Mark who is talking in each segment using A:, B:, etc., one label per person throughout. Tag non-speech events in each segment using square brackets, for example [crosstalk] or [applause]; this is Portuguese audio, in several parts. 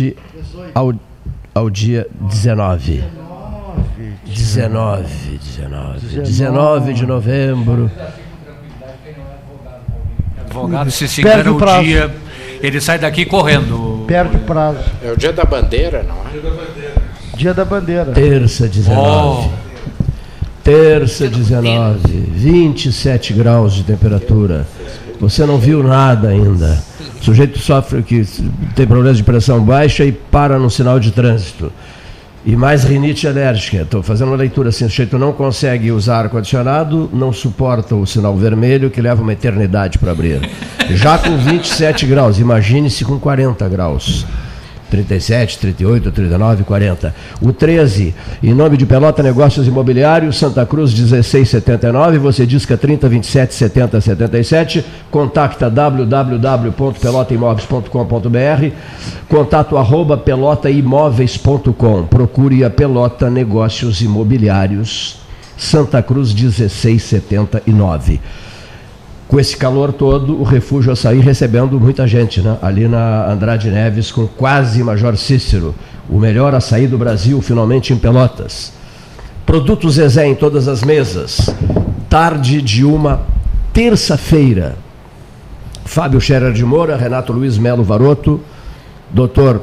A: rinite ao, ao dia 19. 19, 19, 19 de novembro.
B: Advogado, se se engana o dia, ele sai daqui correndo.
C: Perde o prazo.
D: É o dia da bandeira, não é?
C: Dia da bandeira.
A: Terça 19. Terça 19, 27 graus de temperatura. Você não viu nada ainda. O sujeito sofre que tem problemas de pressão baixa e para no sinal de trânsito. E mais rinite alérgica. Estou fazendo uma leitura assim: o sujeito não consegue usar ar-condicionado, não suporta o sinal vermelho, que leva uma eternidade para abrir. Já com 27 graus, imagine-se com 40 graus. 37, 38, 39, 40. O 13, em nome de Pelota Negócios Imobiliários, Santa Cruz 1679, você é 30 27 70 77, contacta www.pelotaimóveis.com.br, contato arroba pelotaimóveis.com, procure a Pelota Negócios Imobiliários, Santa Cruz 1679 com esse calor todo, o refúgio açaí recebendo muita gente, né? Ali na Andrade Neves, com quase Major Cícero. O melhor açaí do Brasil, finalmente em Pelotas. Produtos Zezé em todas as mesas. Tarde de uma terça-feira. Fábio Scherer de Moura, Renato Luiz Melo Varoto, doutor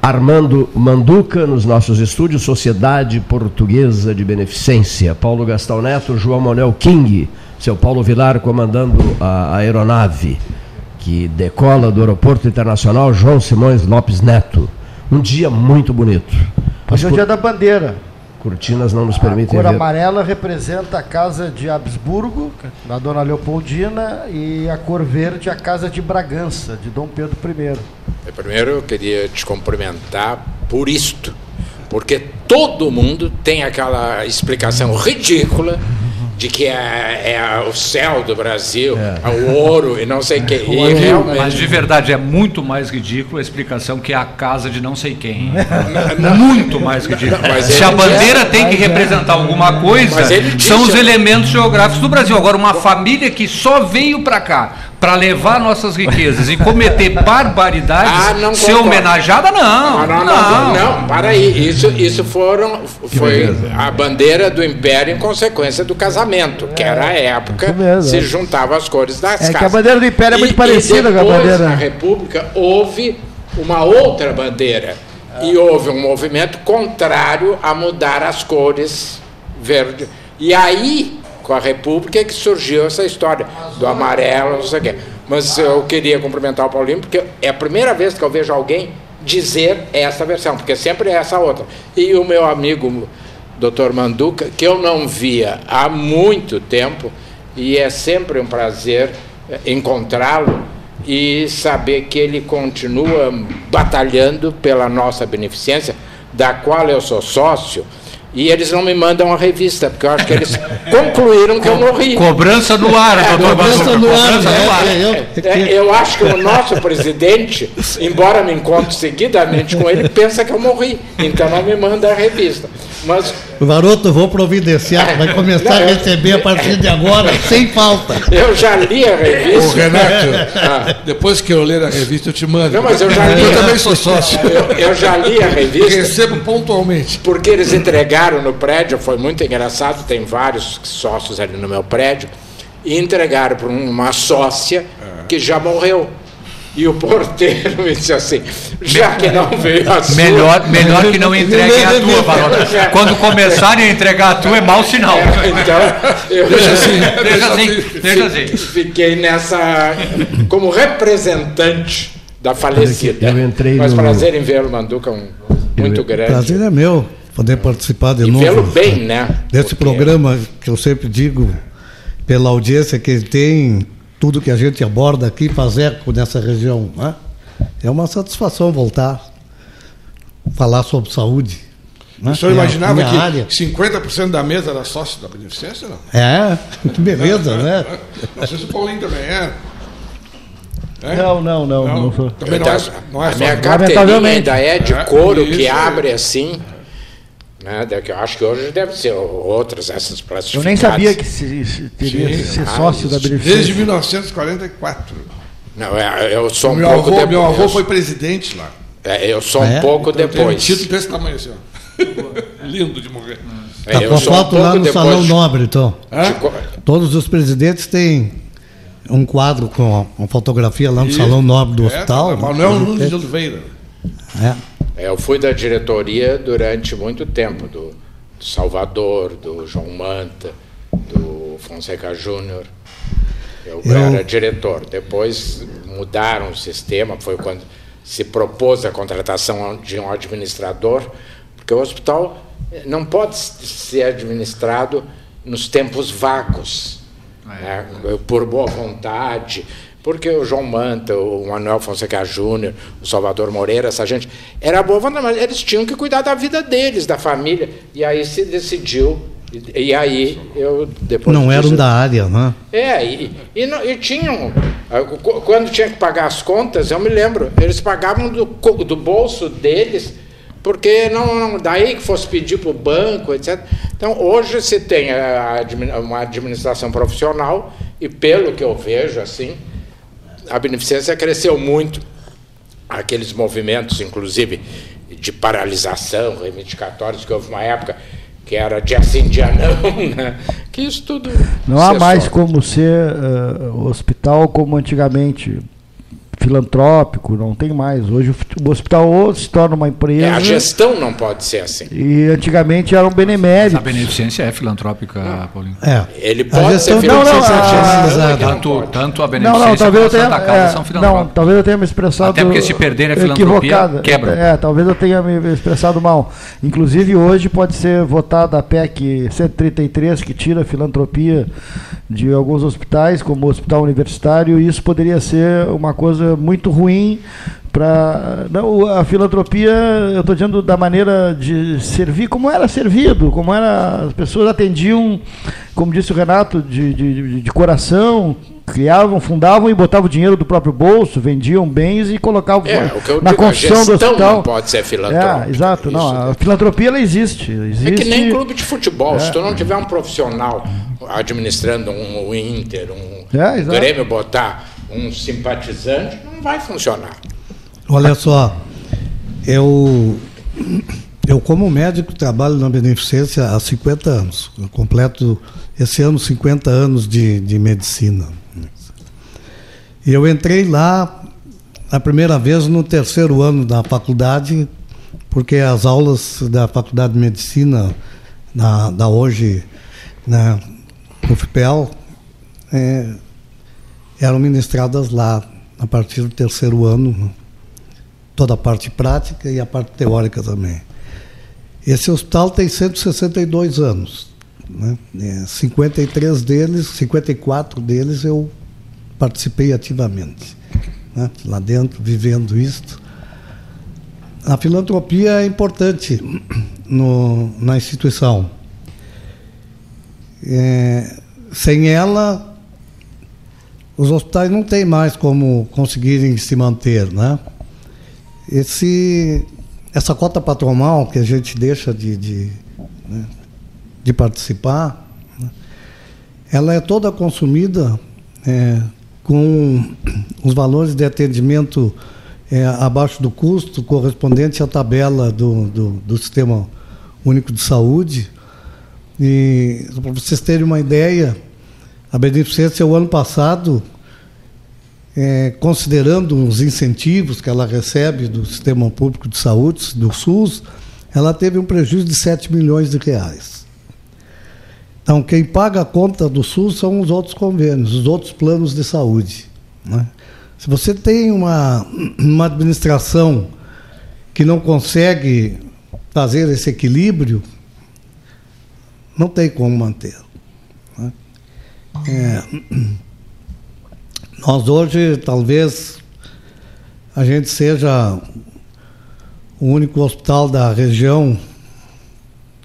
A: Armando Manduca, nos nossos estúdios, Sociedade Portuguesa de Beneficência. Paulo Gastão Neto, João Monel King seu Paulo Vilar comandando a aeronave que decola do Aeroporto Internacional João Simões Lopes Neto. Um dia muito bonito.
C: Hoje é o dia da bandeira.
A: Cortinas não nos permitem
C: A cor
A: ver.
C: amarela representa a casa de Habsburgo, da Dona Leopoldina, e a cor verde a casa de Bragança, de Dom Pedro I.
D: Eu, Primeiro, eu queria te cumprimentar por isto, porque todo mundo tem aquela explicação ridícula de que é, é o céu do Brasil, é. o ouro e não sei o que. E realmente...
B: Mas de verdade é muito mais ridículo a explicação que é a casa de não sei quem. [laughs] muito mais ridículo. Se a bandeira tem que representar alguma coisa, são os elementos geográficos do Brasil. Agora, uma família que só veio para cá para levar nossas riquezas e cometer barbaridades, ah, não ser homenageada, não.
D: Não, não, não, não, para aí. Isso, isso foram, foi a bandeira do Império em consequência do casamento, que era a época se juntavam as cores das
C: é
D: casas.
C: Que a bandeira do Império é muito e, parecida
D: e
C: com a bandeira.
D: Na República houve uma outra bandeira e houve um movimento contrário a mudar as cores verde. E aí com a República que surgiu essa história do amarelo, não sei o quê. Mas eu queria cumprimentar o Paulinho, porque é a primeira vez que eu vejo alguém dizer essa versão, porque sempre é essa outra. E o meu amigo Dr. Manduca, que eu não via há muito tempo, e é sempre um prazer eh, encontrá-lo e saber que ele continua batalhando pela nossa beneficência, da qual eu sou sócio e eles não me mandam a revista, porque eu acho que eles concluíram que eu morri.
B: Cobrança no ar,
D: é, Cobrança no ar. No ar. É, eu, é, eu acho que o nosso presidente, embora me encontre seguidamente com ele, pensa que eu morri. Então não me manda a revista. Mas
E: Varoto, vou providenciar, vai começar não, a receber a partir de agora, sem falta.
D: Eu já li a revista.
F: Ô, Renato, [laughs] ah. depois que eu ler a revista, eu te mando.
D: Não, mas eu já li.
F: Eu também sou sócio.
D: Eu, eu já li a revista.
F: Recebo pontualmente.
D: Porque eles entregaram no prédio, foi muito engraçado, tem vários sócios ali no meu prédio, e entregaram para uma sócia que já morreu. E o porteiro me [laughs] disse assim: já que não veio a sua.
B: Melhor, melhor que não [laughs] entreguem a tua, Barona. Quando começarem a entregar a tua, é mau sinal.
D: É, então, eu
B: deixa assim, deixa assim, deixa assim.
D: Fiquei nessa. como representante da falecida.
A: Eu entrei
D: Mas
A: no...
D: prazer em vê-lo, Manduca, um, muito grande.
E: Prazer é meu poder participar de
D: e
E: novo.
D: Vê-lo bem, né?
E: Desse Porque... programa que eu sempre digo, pela audiência que ele tem tudo que a gente aborda aqui, fazer nessa região. Né? É uma satisfação voltar, falar sobre saúde.
F: Né? O senhor imaginava que área. 50% da mesa era sócio da Beneficência? Não?
E: É, [laughs] que beleza, né?
F: Não sei se o Paulinho também é.
C: É? Não, não, não. não. não
D: Também não é, não é a minha carteirinha ainda é de é, couro que abre assim. Né? Eu acho que hoje deve ser outras essas classificadas.
C: Eu nem sabia que se, se teria Sim, ser ah, sócio da Beneficência.
F: Desde 1944.
D: Não, é, eu sou um
F: meu
D: pouco
F: avô, Meu avô foi presidente lá.
D: É, eu sou um é? pouco então, depois.
F: um título desse tamanho assim, ó. [laughs] Lindo de morrer.
E: É, tá com a foto um lá no Salão Nobre, então. De... Todos os presidentes têm um quadro com uma fotografia lá no e... Salão Nobre do é, hospital.
F: Manuel Nunes de Oliveira.
D: É. é. Eu fui da diretoria durante muito tempo, do, do Salvador, do João Manta, do Fonseca Júnior. Eu, eu, era diretor. Depois mudaram o sistema, foi quando se propôs a contratação de um administrador, porque o hospital não pode ser administrado nos tempos vagos, é. né, por boa vontade, porque o João Manta, o Manuel Fonseca Júnior, o Salvador Moreira, essa gente, era boa vontade, mas eles tinham que cuidar da vida deles, da família, e aí se decidiu e, e, aí eu depois.
E: Não eram da área, né?
D: É, e, e, e, tinham. Quando tinha que pagar as contas, eu me lembro, eles pagavam do, do bolso deles, porque não, não daí que fosse pedir para o banco, etc. Então hoje se tem a, uma administração profissional, e pelo que eu vejo, assim, a beneficência cresceu muito. Aqueles movimentos, inclusive, de paralisação, reivindicatórios, que houve uma época que era dia sim, dia não, [laughs] né? que isso tudo.
C: Não há mais como ser uh, hospital como antigamente filantrópico, não tem mais. Hoje o hospital ou se torna uma empresa. É,
D: a gestão não pode ser assim.
C: E antigamente era um benemérito.
B: A beneficência é filantrópica, Paulinho.
D: É. Ele pode gestão, ser filantrópico.
B: Não, não, a, tanto, tanto a beneficência não, não, talvez eu tenha, é, são
C: Não, talvez eu tenha me expressado.
B: Até porque se perder a filantropia, quebra.
C: É, talvez eu tenha me expressado mal. Inclusive hoje pode ser votada a PEC 133, que tira a filantropia de alguns hospitais, como o Hospital Universitário, e isso poderia ser uma coisa muito ruim para a filantropia eu estou dizendo da maneira de servir como era servido como era as pessoas atendiam como disse o Renato de, de, de coração criavam fundavam e botavam dinheiro do próprio bolso vendiam bens e colocavam é, na digo, construção do hospital.
D: não pode ser filantrópica
C: é, exato não a filantropia ela existe, existe. É
D: que nem clube de futebol é. se tu não tiver um profissional administrando um, um Inter um é, Grêmio botar um simpatizante não vai funcionar
E: Olha só, eu, eu como médico trabalho na beneficência há 50 anos. Eu completo esse ano 50 anos de, de medicina. E eu entrei lá a primeira vez no terceiro ano da faculdade, porque as aulas da faculdade de medicina, da, da hoje, na UFPEL, é, eram ministradas lá a partir do terceiro ano toda a parte prática e a parte teórica também. Esse hospital tem 162 anos. Né? 53 é, deles, 54 deles eu participei ativamente. Né? Lá dentro, vivendo isto. A filantropia é importante no, na instituição. É, sem ela, os hospitais não têm mais como conseguirem se manter, né? esse, essa cota patronal que a gente deixa de, de, né, de participar, né, ela é toda consumida é, com os valores de atendimento é, abaixo do custo correspondente à tabela do, do, do Sistema Único de Saúde. E, para vocês terem uma ideia, a beneficência o ano passado é, considerando os incentivos que ela recebe do Sistema Público de Saúde, do SUS, ela teve um prejuízo de 7 milhões de reais. Então, quem paga a conta do SUS são os outros convênios, os outros planos de saúde. Né? Se você tem uma, uma administração que não consegue fazer esse equilíbrio, não tem como manter. É, [clears throat] nós hoje, talvez, a gente seja o único hospital da região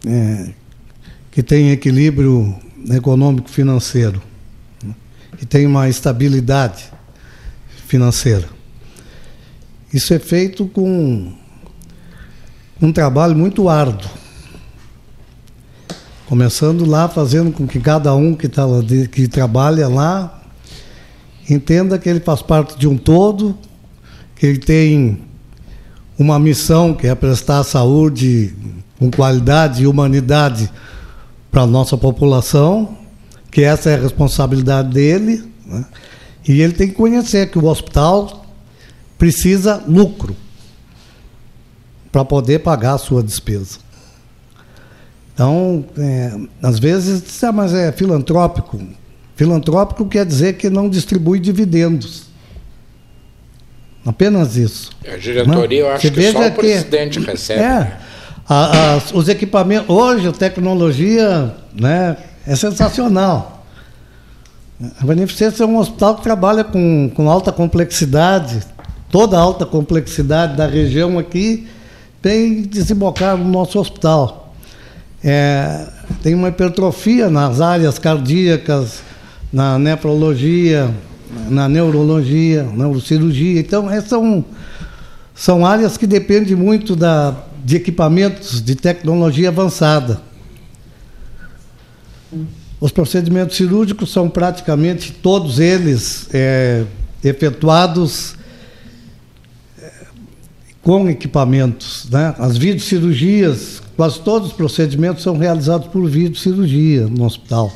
E: é, que tem equilíbrio econômico-financeiro, né? que tem uma estabilidade financeira. Isso é feito com um trabalho muito árduo. Começando lá, fazendo com que cada um que, tá, que trabalha lá entenda que ele faz parte de um todo, que ele tem uma missão que é prestar saúde com qualidade e humanidade para a nossa população, que essa é a responsabilidade dele, né? e ele tem que conhecer que o hospital precisa lucro para poder pagar a sua despesa. Então, é, às vezes, ah, mas é filantrópico. Filantrópico quer dizer que não distribui dividendos. Apenas isso.
D: A diretoria, não? eu acho Você que só o presidente que, recebe.
E: É, a, a, os equipamentos. Hoje, a tecnologia né, é sensacional. A Beneficência é um hospital que trabalha com, com alta complexidade, toda a alta complexidade da região aqui tem desembocado no nosso hospital. É, tem uma hipertrofia nas áreas cardíacas, na nefrologia, na neurologia, neurocirurgia. Então, essas são, são áreas que dependem muito da, de equipamentos de tecnologia avançada. Os procedimentos cirúrgicos são praticamente todos eles é, efetuados com equipamentos. Né? As videocirurgias, quase todos os procedimentos são realizados por videocirurgia no hospital.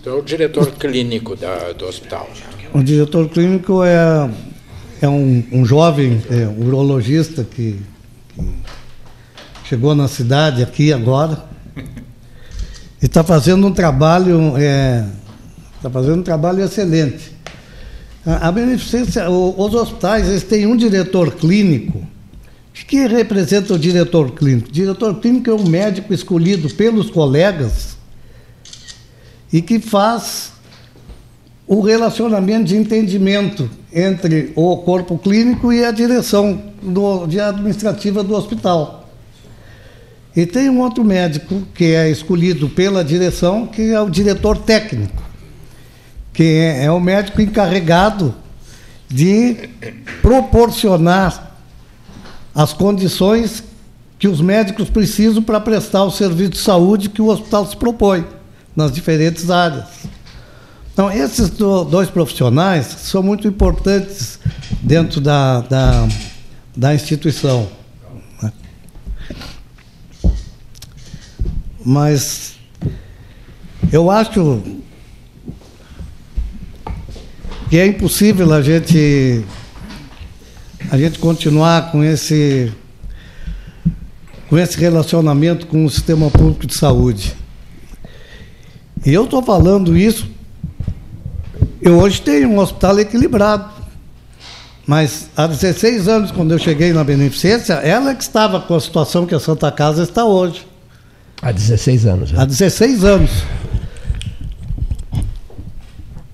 D: Então, o diretor clínico da, do hospital.
E: O diretor clínico é, é um, um jovem é, um urologista que, que chegou na cidade aqui agora e está fazendo um trabalho está é, tá fazendo um trabalho excelente a beneficência, os hospitais, eles têm um diretor clínico. O que representa o diretor clínico? O diretor clínico é um médico escolhido pelos colegas e que faz o relacionamento de entendimento entre o corpo clínico e a direção do, de administrativa do hospital. E tem um outro médico que é escolhido pela direção, que é o diretor técnico que é, é o médico encarregado de proporcionar as condições que os médicos precisam para prestar o serviço de saúde que o hospital se propõe nas diferentes áreas. Então, esses dois profissionais são muito importantes dentro da, da, da instituição. Né? Mas eu acho que é impossível a gente a gente continuar com esse com esse relacionamento com o sistema público de saúde. E eu estou falando isso. Eu hoje tenho um hospital equilibrado. Mas há 16 anos, quando eu cheguei na Beneficência, ela é que estava com a situação que a Santa Casa está hoje.
A: Há 16 anos.
E: Há 16 anos.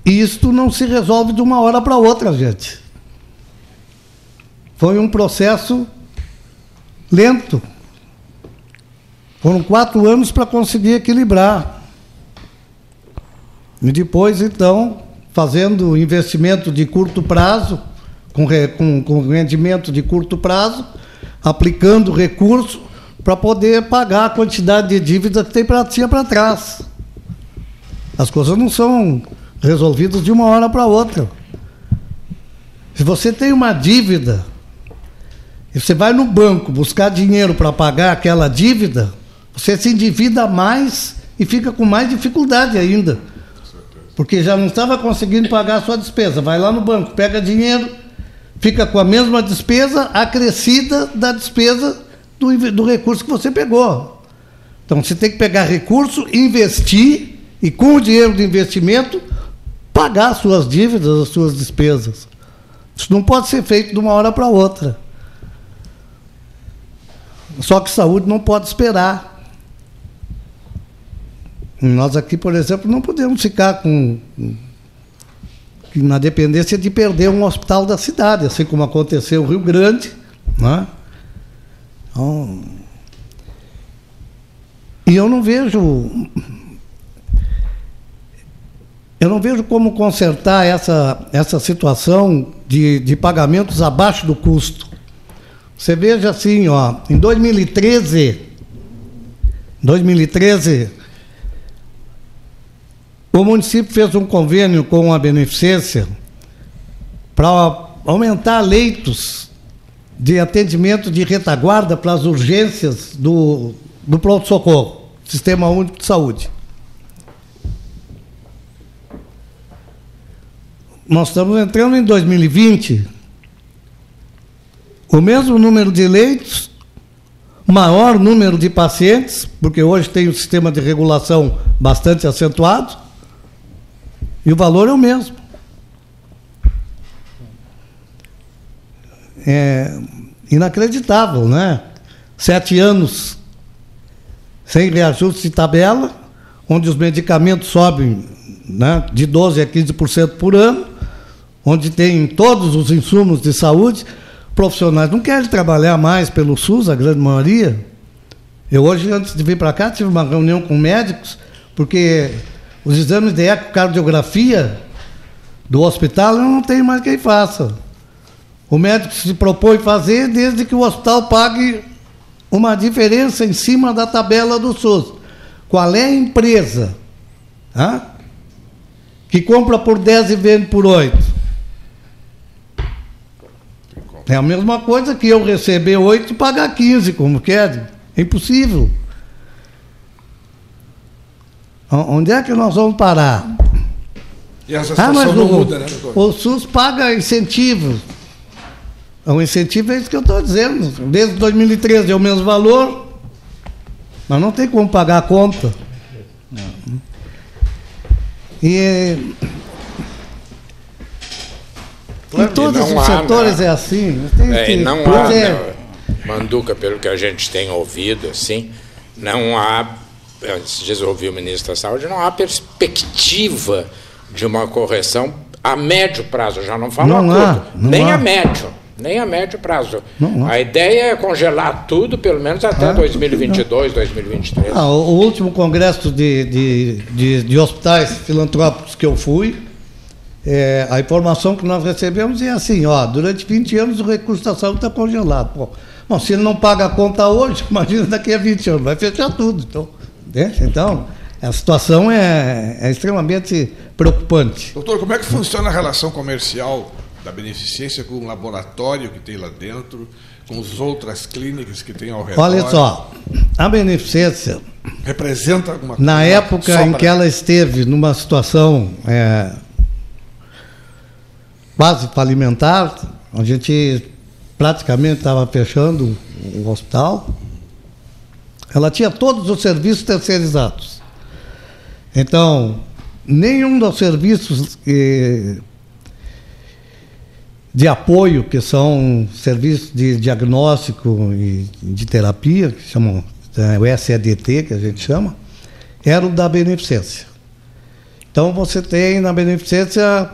E: Isto não se resolve de uma hora para outra, gente. Foi um processo lento. Foram quatro anos para conseguir equilibrar. E depois, então, fazendo investimento de curto prazo, com, com, com rendimento de curto prazo, aplicando recurso para poder pagar a quantidade de dívida que tem pra, tinha para trás. As coisas não são resolvidos de uma hora para outra. Se você tem uma dívida, e você vai no banco buscar dinheiro para pagar aquela dívida, você se endivida mais e fica com mais dificuldade ainda. Porque já não estava conseguindo pagar a sua despesa. Vai lá no banco, pega dinheiro, fica com a mesma despesa acrescida da despesa do, do recurso que você pegou. Então você tem que pegar recurso, investir e com o dinheiro do investimento pagar as suas dívidas, as suas despesas. Isso não pode ser feito de uma hora para outra. Só que saúde não pode esperar. Nós aqui, por exemplo, não podemos ficar com na dependência de perder um hospital da cidade, assim como aconteceu no Rio Grande. Né? Então, e eu não vejo eu não vejo como consertar essa, essa situação de, de pagamentos abaixo do custo. Você veja assim, ó, em 2013, 2013, o município fez um convênio com a beneficência para aumentar leitos de atendimento de retaguarda para as urgências do, do pronto-socorro, Sistema Único de Saúde. Nós estamos entrando em 2020, o mesmo número de leitos, maior número de pacientes, porque hoje tem um sistema de regulação bastante acentuado, e o valor é o mesmo. É inacreditável, né? Sete anos sem reajuste de tabela, onde os medicamentos sobem né, de 12% a 15% por ano, onde tem todos os insumos de saúde, profissionais não querem trabalhar mais pelo SUS, a grande maioria. Eu hoje, antes de vir para cá, tive uma reunião com médicos, porque os exames de ecocardiografia do hospital eu não tenho mais quem faça. O médico se propõe fazer desde que o hospital pague uma diferença em cima da tabela do SUS. Qual é a empresa hein, que compra por 10 e vende por 8? É a mesma coisa que eu receber 8 e pagar 15, como quer. É impossível. Onde é que nós vamos parar?
F: E essa ah, mas não o, muda, né,
E: doutor? O SUS paga incentivos. O incentivo é isso que eu estou dizendo. Desde 2013 é o mesmo valor, mas não tem como pagar a conta. E em todos os há, setores né? é assim.
D: É, que, não há, é. né, Manduca, pelo que a gente tem ouvido, assim, não há, antes de ouvir o ministro da Saúde, não há perspectiva de uma correção a médio prazo, já não falo não a curto, nem há. a médio. Nem a médio prazo. Não, a ideia é congelar tudo, pelo menos até ah, 2022, não. 2023. Ah,
E: o último congresso de, de, de, de hospitais filantrópicos que eu fui, é, a informação que nós recebemos é assim, ó, durante 20 anos o recurso da saúde está congelado. Pô, bom, se ele não paga a conta hoje, [laughs] imagina daqui a 20 anos, vai fechar tudo. Então, né? então a situação é, é extremamente preocupante.
F: Doutor, como é que funciona a relação comercial da beneficência com o laboratório que tem lá dentro, com as outras clínicas que tem ao redor?
E: Olha só, a beneficência
F: representa alguma coisa?
E: Na época em que ela esteve numa situação é, quase falimentar, a gente praticamente estava fechando o hospital. Ela tinha todos os serviços terceirizados. Então, nenhum dos serviços que, de apoio, que são serviços de diagnóstico e de terapia, que chamam é, o SEDT, que a gente chama, era o da beneficência. Então, você tem na beneficência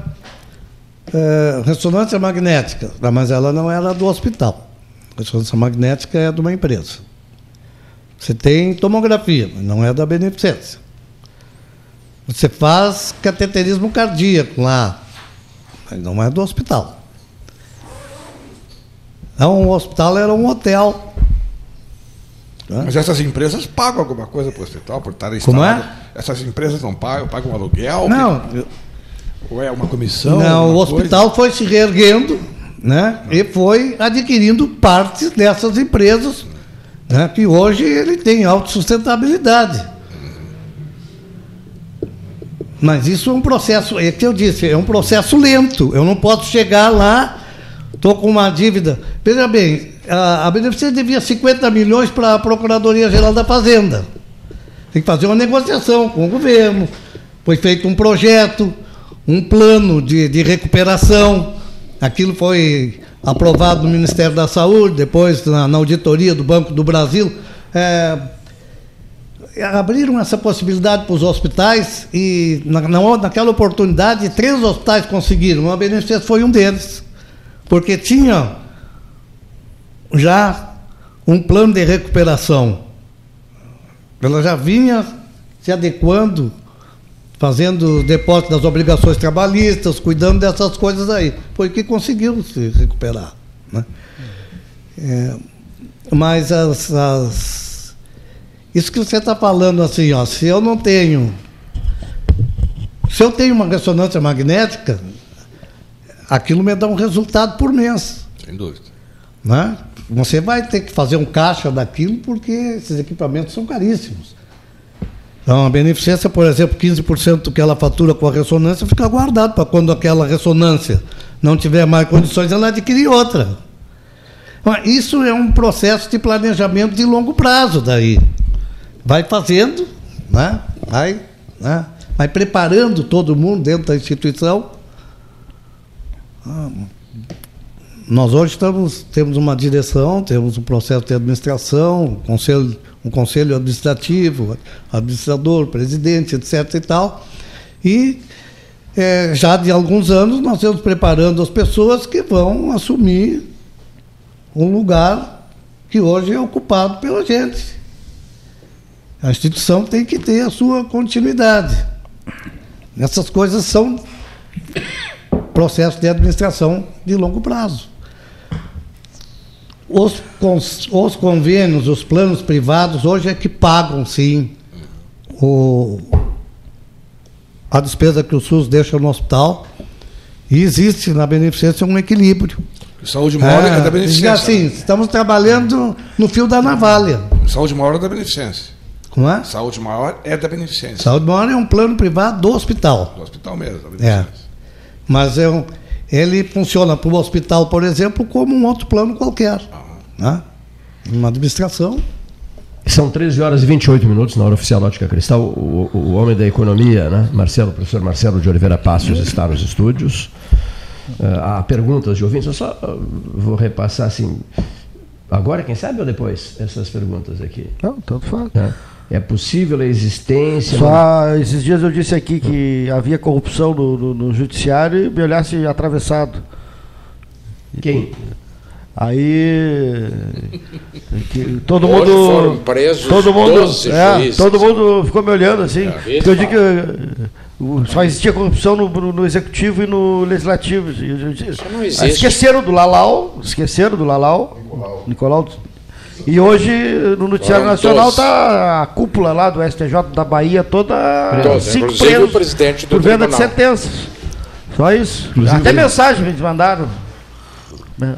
E: é, ressonância magnética, mas ela não era do hospital. Ressonância magnética é de uma empresa. Você tem tomografia, mas não é da beneficência. Você faz cateterismo cardíaco lá, mas não é do hospital. Então, o hospital era um hotel.
F: Mas essas empresas pagam alguma coisa para o hospital por estar
E: instalado? Como é?
F: Essas empresas não pagam, pagam aluguel?
E: Não,
F: que... Ou é uma comissão?
E: Não, o hospital coisa? foi se reerguendo né, e foi adquirindo partes dessas empresas, né, que hoje ele tem autossustentabilidade. Mas isso é um processo, é que eu disse, é um processo lento. Eu não posso chegar lá, estou com uma dívida. Veja bem, a, a Beneficência devia 50 milhões para a Procuradoria-Geral da Fazenda. Tem que fazer uma negociação com o governo. Foi feito um projeto, um plano de, de recuperação. Aquilo foi aprovado no Ministério da Saúde, depois na, na auditoria do Banco do Brasil. É, abriram essa possibilidade para os hospitais e na, na, naquela oportunidade três hospitais conseguiram. A Beneficência foi um deles, porque tinha já um plano de recuperação. Ela já vinha se adequando fazendo depósito das obrigações trabalhistas, cuidando dessas coisas aí. Foi que conseguiu se recuperar. Né? É, mas as, as, isso que você está falando assim, ó, se eu não tenho. Se eu tenho uma ressonância magnética, aquilo me dá um resultado por mês.
F: Sem dúvida.
E: Né? Você vai ter que fazer um caixa daquilo porque esses equipamentos são caríssimos. Então, a beneficência, por exemplo, 15% do que ela fatura com a ressonância fica guardado para quando aquela ressonância não tiver mais condições, ela adquirir outra. Então, isso é um processo de planejamento de longo prazo daí. Vai fazendo, né? vai, né? vai preparando todo mundo dentro da instituição. Nós hoje estamos, temos uma direção, temos um processo de administração, um conselho, um conselho administrativo, administrador, presidente, etc. e tal. E é, já de alguns anos nós estamos preparando as pessoas que vão assumir um lugar que hoje é ocupado pela gente. A instituição tem que ter a sua continuidade. Essas coisas são processos de administração de longo prazo. Os, os convênios, os planos privados, hoje é que pagam, sim, o, a despesa que o SUS deixa no hospital. E existe na beneficência um equilíbrio.
F: Saúde maior é, é da beneficência.
E: Assim, estamos trabalhando no fio da navalha.
F: Saúde maior é da beneficência.
E: Como é?
F: Saúde maior é da beneficência.
E: Saúde maior é um plano privado do hospital.
F: Do hospital mesmo, da
E: é. Mas é um, ele funciona para o hospital, por exemplo, como um outro plano qualquer. Né? Uma administração.
A: São 13 horas e 28 minutos na hora oficial Ótica Cristal. O, o, o homem da economia, né? Marcelo, o professor Marcelo de Oliveira Passos, está nos estúdios. Uh, há perguntas de ouvintes, eu só uh, vou repassar assim. Agora, quem sabe, ou depois, essas perguntas aqui?
C: Não, tanto faz.
A: É. é possível a existência.
C: Só esses dias eu disse aqui que havia corrupção no, no, no judiciário e me olhasse atravessado.
A: Quem?
C: Aí que todo Hoje mundo
D: foram presos
C: todo mundo, é, todo mundo ficou me olhando assim, é, porque eu digo que só existia corrupção no, no executivo e no legislativo. Isso não existe. Esqueceram do Lalau, esqueceram do Lalau, Nicolau. Nicolau e hoje no Noticiário Nacional está a cúpula lá do STJ da Bahia toda
D: Todos, cinco presos o presidente do
C: por venda de sentenças. Só isso. Inclusive, Até mensagem me mandaram.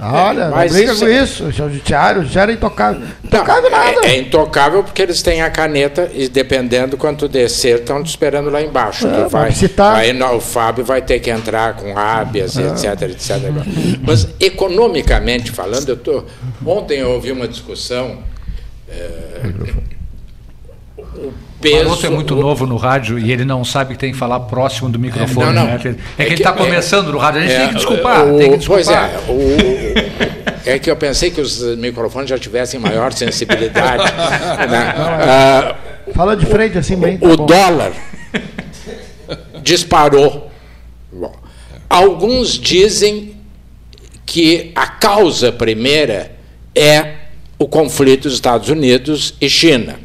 C: Olha, não briga com isso. O judiciário, o judiciário é intocável. Intocável
D: não,
C: nada.
D: É, é, intocável porque eles têm a caneta e dependendo quanto descer, estão te esperando lá embaixo. É, vai, citar... aí não, o Fábio vai ter que entrar com hábias, é. etc, etc. Mas economicamente falando, eu tô, ontem eu ouvi uma discussão. É,
B: o peso. O é muito novo no rádio e ele não sabe que tem que falar próximo do microfone. Não, não. Né? É que, é que ele está é, começando no rádio, a gente é, tem que desculpar. O, tem que desculpar.
D: Pois é, o, é que eu pensei que os microfones já tivessem maior sensibilidade. [laughs] né?
C: ah, Fala de frente assim bem.
D: Tá o bom. dólar disparou. Bom, alguns dizem que a causa primeira é o conflito dos Estados Unidos e China.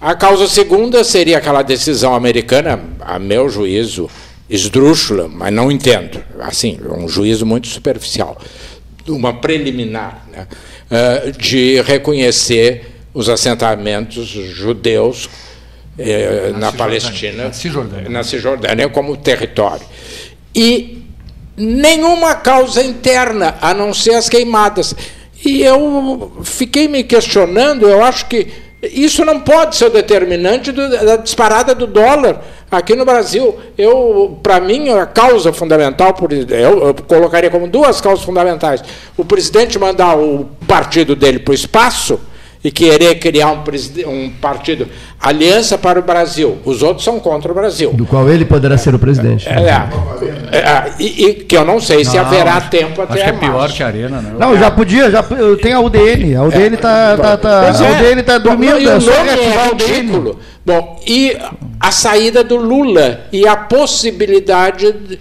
D: A causa segunda seria aquela decisão americana, a meu juízo, esdrúxula, mas não entendo. Assim, um juízo muito superficial, uma preliminar, né, eh, de reconhecer os assentamentos judeus eh, na, na Palestina, na Cisjordânia. na Cisjordânia como território. E nenhuma causa interna, a não ser as queimadas. E eu fiquei me questionando, eu acho que isso não pode ser o determinante do, da disparada do dólar aqui no Brasil. Eu, para mim, a causa fundamental, eu, eu colocaria como duas causas fundamentais: o presidente mandar o partido dele para o espaço e querer criar um, um, partido Aliança para o Brasil. Os outros são contra o Brasil.
A: Do qual ele poderá ser o presidente.
D: É, é, é e, e, que eu não sei se haverá acho, tempo até
B: acho que é pior que a Arena, né?
C: Não, já podia, já tem a UDN. A UDN está tá, tá, a UDN tá dormindo,
D: não, é só reativar é ridículo. Bom, e a saída do Lula e a possibilidade. De,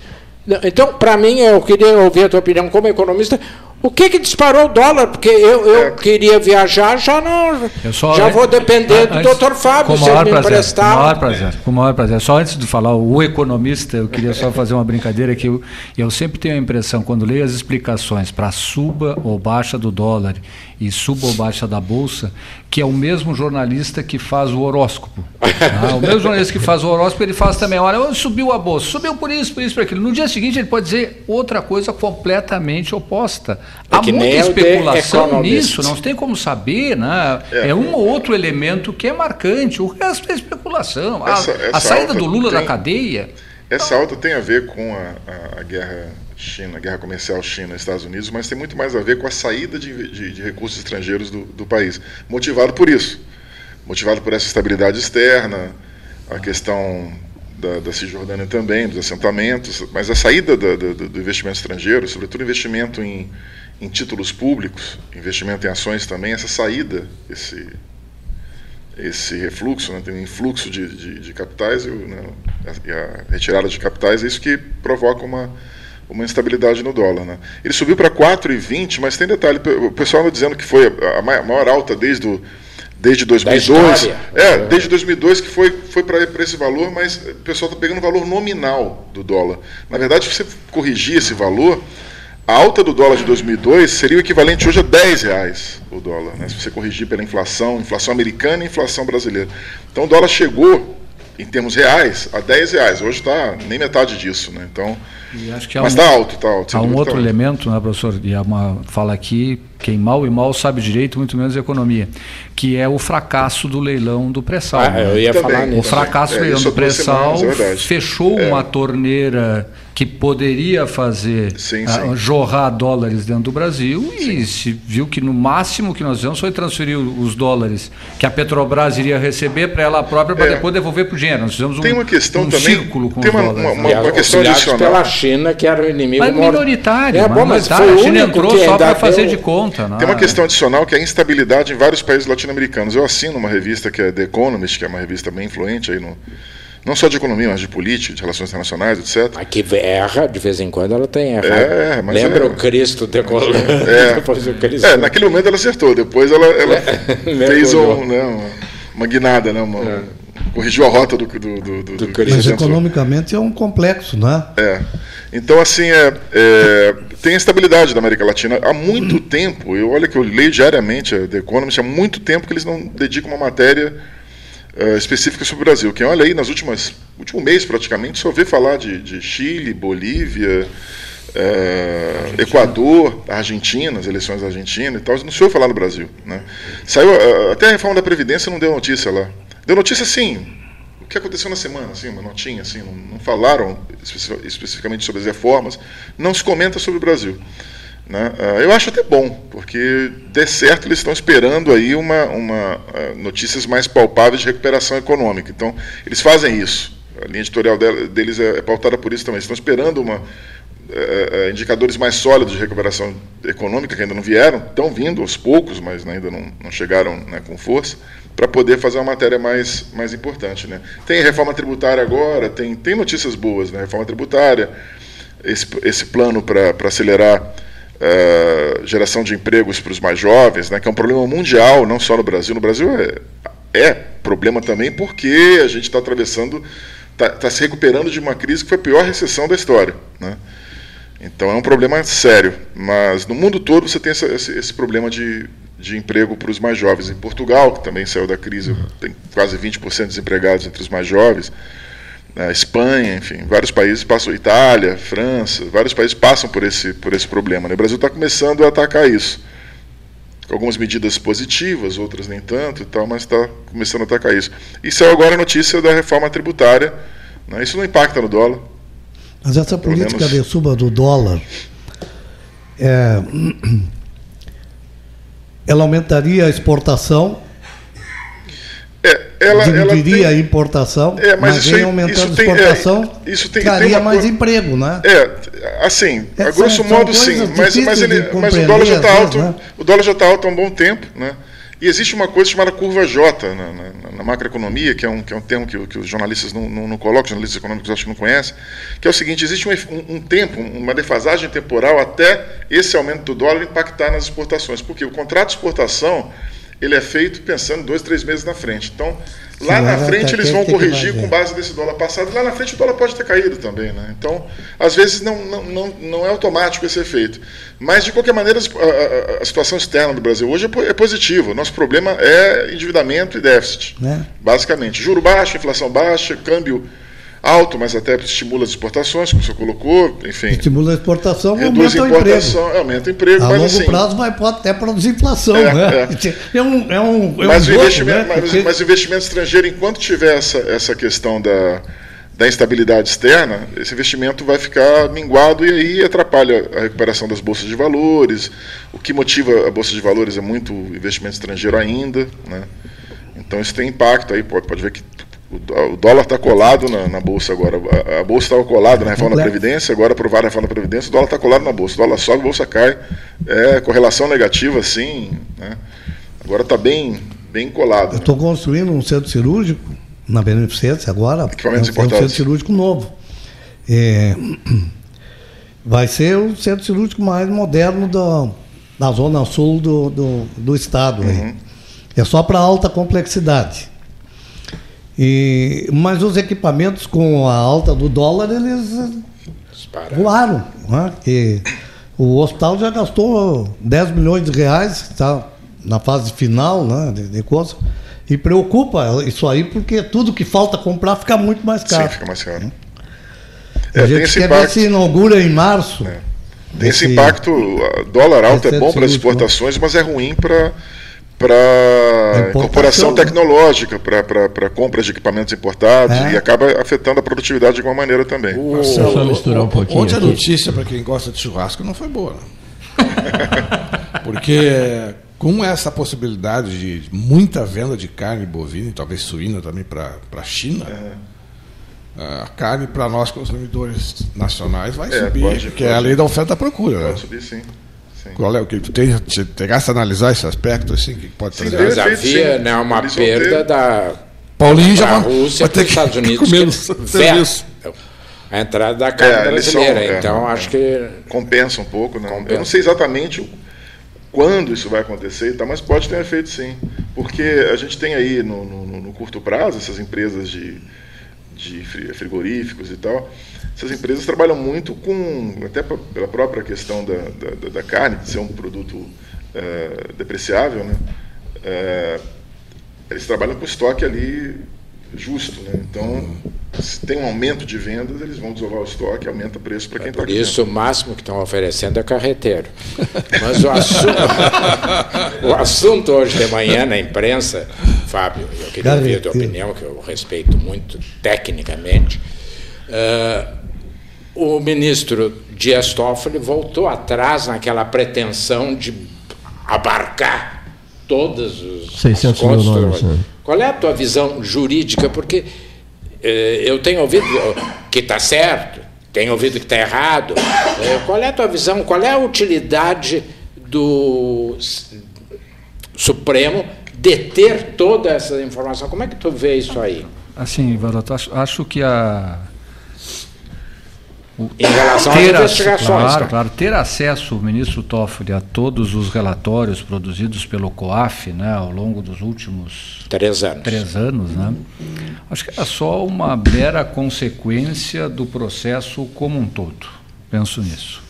D: então, para mim, eu queria ouvir a tua opinião como economista o que que disparou o dólar? Porque eu, eu é. queria viajar, já não. Só, já vou depender do doutor Fábio
B: se ele me prazer, emprestar. Com o maior prazer, com o maior prazer. Só antes de falar o economista, eu queria só fazer uma brincadeira que eu, eu sempre tenho a impressão, quando leio as explicações para suba ou baixa do dólar e suba ou baixa da bolsa, que é o mesmo jornalista que faz o horóscopo. Ah, o mesmo jornalista que faz o horóscopo, ele faz também, olha, subiu a bolsa, subiu por isso, por isso, por aquilo. No dia seguinte ele pode dizer outra coisa completamente oposta. É Há muita especulação nisso, não tem como saber, né? É, é um ou outro elemento que é marcante, o resto é especulação. Essa, a, essa a saída do Lula tem, da cadeia.
G: Essa alta tem a ver com a, a guerra China, guerra comercial China-Estados Unidos, mas tem muito mais a ver com a saída de, de, de recursos estrangeiros do, do, país, motivado por isso, motivado por essa estabilidade externa, a questão da, da Cisjordânia também, dos assentamentos, mas a saída do, do, do investimento estrangeiro, sobretudo investimento em, em títulos públicos, investimento em ações também, essa saída, esse, esse refluxo, né, tem um influxo de, de, de capitais e, né, a retirada de capitais, é isso que provoca uma uma instabilidade no dólar. Né? Ele subiu para 4,20, mas tem detalhe, o pessoal anda dizendo que foi a maior alta desde, o, desde 2002. É, desde 2002 que foi, foi para esse valor, mas o pessoal está pegando o valor nominal do dólar. Na verdade, se você corrigir esse valor, a alta do dólar de 2002 seria o equivalente hoje a 10 reais o dólar, né? se você corrigir pela inflação, inflação americana e inflação brasileira. Então o dólar chegou, em termos reais, a 10 reais. Hoje está nem metade disso. Né? Então, mas está um, alto, está alto.
B: Há um outro tá elemento, né, professor, e é uma fala aqui, quem mal e mal sabe direito, muito menos economia, que é o fracasso do leilão do pré-sal. Ah,
D: né? eu ia falar nisso.
B: O fracasso do é, leilão do pré-sal é fechou é. uma torneira que poderia fazer sim, sim. jorrar dólares dentro do Brasil sim. e se viu que no máximo que nós fizemos foi transferir os dólares que a Petrobras iria receber para ela própria para é. depois devolver para o dinheiro. Nós fizemos
G: tem um, uma questão
B: um
G: também,
B: círculo com tem
G: uma,
B: dólares.
G: Uma, uma, uma questão adicional.
D: China, que era o inimigo
B: mas minoritário. É, bom, mas foi a China entrou só para fazer de conta.
G: Não. Tem uma questão adicional que é a instabilidade em vários países latino-americanos. Eu assino uma revista que é The Economist, que é uma revista bem influente aí no não só de economia, mas de política, de relações internacionais, etc.
D: Mas que erra, de vez em quando ela tem erra. É, mas Lembra é, o Cristo decolando?
G: É, [laughs] depois o Cristo. é, naquele momento ela acertou, depois ela, ela [laughs] é, fez um, né, uma, uma guinada, né, uma, é. Corrigiu a rota do, do, do, do, do.
E: Mas economicamente é um complexo, né?
G: É. Então, assim, é, é, tem a estabilidade da América Latina. Há muito tempo, eu olha que eu leio diariamente a The Economist, há muito tempo que eles não dedicam uma matéria uh, específica sobre o Brasil. Quem olha aí nas últimas último mês praticamente só vê falar de, de Chile, Bolívia, uh, Equador, Argentina, as eleições da Argentina e tal. Não se ouve falar no Brasil. Né? Saiu uh, até a reforma da previdência não deu notícia lá. Deu notícia sim. O que aconteceu na semana, assim, uma notinha, assim, não, não falaram especificamente sobre as reformas, não se comenta sobre o Brasil. Né? Ah, eu acho até bom, porque de certo eles estão esperando aí uma, uma ah, notícias mais palpáveis de recuperação econômica. Então, eles fazem isso. A linha editorial deles é, é pautada por isso também. Estão esperando uma, é, indicadores mais sólidos de recuperação econômica, que ainda não vieram, estão vindo aos poucos, mas ainda não, não chegaram né, com força, para poder fazer uma matéria mais, mais importante. Né? Tem reforma tributária agora, tem, tem notícias boas, né? reforma tributária, esse, esse plano para acelerar uh, geração de empregos para os mais jovens, né, que é um problema mundial, não só no Brasil. No Brasil é, é problema também porque a gente está atravessando, está tá se recuperando de uma crise que foi a pior recessão da história. Né? Então é um problema sério. Mas no mundo todo você tem essa, esse, esse, problema de, de emprego para os mais jovens. Em Portugal, que também saiu da crise, tem quase 20% de desempregados entre os mais jovens a Espanha, enfim, vários países passam, Itália, França, vários países passam por esse, por esse problema. Né? O Brasil está começando a atacar isso. Com algumas medidas positivas, outras nem tanto e tal, mas está começando a atacar isso. E saiu agora a notícia da reforma tributária. Né? Isso não impacta no dólar.
E: Mas essa política menos... de suba do dólar, é, ela aumentaria a exportação
G: é, ela,
E: diminuiria ela tem, a importação, é, mas, mas aí, aumentando a exportação, é, isso tem, traria tem mais emprego, né?
G: É, assim, é, a grosso são, modo são sim, mas, mas, ele, mas o dólar já está alto, né? o dólar já está alto há um bom tempo, né? E existe uma coisa chamada curva J na, na, na macroeconomia, que é um, que é um termo que, que os jornalistas não, não, não colocam, os jornalistas econômicos acho que não conhecem, que é o seguinte, existe um, um, tempo, uma defasagem temporal até esse aumento do dólar impactar nas exportações. Porque o contrato de exportação ele é feito pensando dois, três meses na frente. Então, lá Sim, na frente eles vão corrigir com base desse dólar passado. Lá na frente o dólar pode ter caído também, né? Então, às vezes não, não, não, não é automático esse efeito. Mas, de qualquer maneira, a, a, a situação externa do Brasil hoje é, é positiva. Nosso problema é endividamento e déficit, né? basicamente. Juro baixo, inflação baixa, câmbio alto, mas até estimula as exportações, como o senhor colocou, enfim.
E: Estimula a exportação, reduz aumenta o emprego.
G: Aumenta o emprego,
E: a
G: mas
E: longo
G: assim,
E: prazo vai pode até produzir inflação, é, né? É. é um, é um, é
G: mas,
E: um
G: o investimento, né? mas, mas o investimento estrangeiro, enquanto tiver essa, essa questão da, da instabilidade externa, esse investimento vai ficar minguado e aí atrapalha a recuperação das bolsas de valores. O que motiva a bolsa de valores é muito investimento estrangeiro ainda, né? Então isso tem impacto aí, pode, pode ver que o dólar está colado na, na, bolsa agora. A, a bolsa estava colada na reforma da Previdência, agora aprovaram a reforma da Previdência, o dólar está colado na bolsa. O dólar sobe, a bolsa cai. É correlação negativa, sim. Né? Agora está bem, bem colado.
E: Estou construindo um centro cirúrgico na Beneficência agora.
G: Equipamentos
E: é um,
G: importados.
E: um centro cirúrgico novo. É, [clears throat] vai ser o centro cirúrgico mais moderno da, da zona sul do, do, do estado. Uhum. É só para alta complexidade. E, mas os equipamentos com a alta do dólar, eles Dispararam. voaram. Né? E o hospital já gastou 10 milhões de reais, está na fase final né, de, de coisa. E preocupa isso aí, porque tudo que falta comprar fica muito mais caro.
G: Sim, fica mais caro.
E: É, a gente quer impacto. ver se inaugura em março.
G: É. Tem esse impacto, dólar alto é bom para as exportações, mas é ruim para para incorporação tecnológica, para compras de equipamentos importados é. e acaba afetando a produtividade de alguma maneira também.
F: O, Marcelo, só misturar um pouquinho. Ontem a notícia para quem gosta de churrasco não foi boa. [laughs] Porque com essa possibilidade de muita venda de carne bovina e talvez suína também para a China, é. a carne para nós consumidores nacionais vai é, subir, pode, porque pode. é a lei da oferta e procura.
G: Pode
F: né?
G: subir sim. Sim.
F: Qual é o que tu tem? Chegasse a analisar esse aspecto assim que pode
D: sim, trazer? Mas havia né, uma Eles perda da
F: Paulinho já
D: vai, Rússia para os Estados [laughs] Unidos que a entrada da carne é, brasileira. São, é, então é, acho que
G: compensa um pouco, né? Compensa. Eu não sei exatamente quando isso vai acontecer, tá, mas pode ter um efeito sim, porque a gente tem aí no, no, no curto prazo essas empresas de, de frigoríficos e tal essas empresas trabalham muito com, até pela própria questão da, da, da carne, de ser um produto uh, depreciável, né? Uh, eles trabalham com estoque ali justo, né? Então, se tem um aumento de vendas, eles vão desovar o estoque, aumenta o preço para quem está
D: é Por isso, o máximo que estão oferecendo é carreteiro. Mas o assunto, [laughs] o assunto hoje de manhã na imprensa, Fábio, eu queria ouvir a tua opinião, que eu respeito muito tecnicamente. Uh, o ministro Dias Toffoli voltou atrás naquela pretensão de abarcar todos os
A: 600 mil nomes, né?
D: Qual é a tua visão jurídica? Porque eh, eu tenho ouvido que está certo, tenho ouvido que está errado. Eh, qual é a tua visão? Qual é a utilidade do Supremo deter toda essa informação? Como é que tu vê isso aí?
B: Assim, Varoto, acho, acho que a
D: em relação ter às investigações.
B: Claro, tá? claro, ter acesso, ministro Toffoli, a todos os relatórios produzidos pelo COAF né, ao longo dos últimos
D: três anos,
B: três anos né, acho que era só uma mera consequência do processo como um todo. Penso nisso.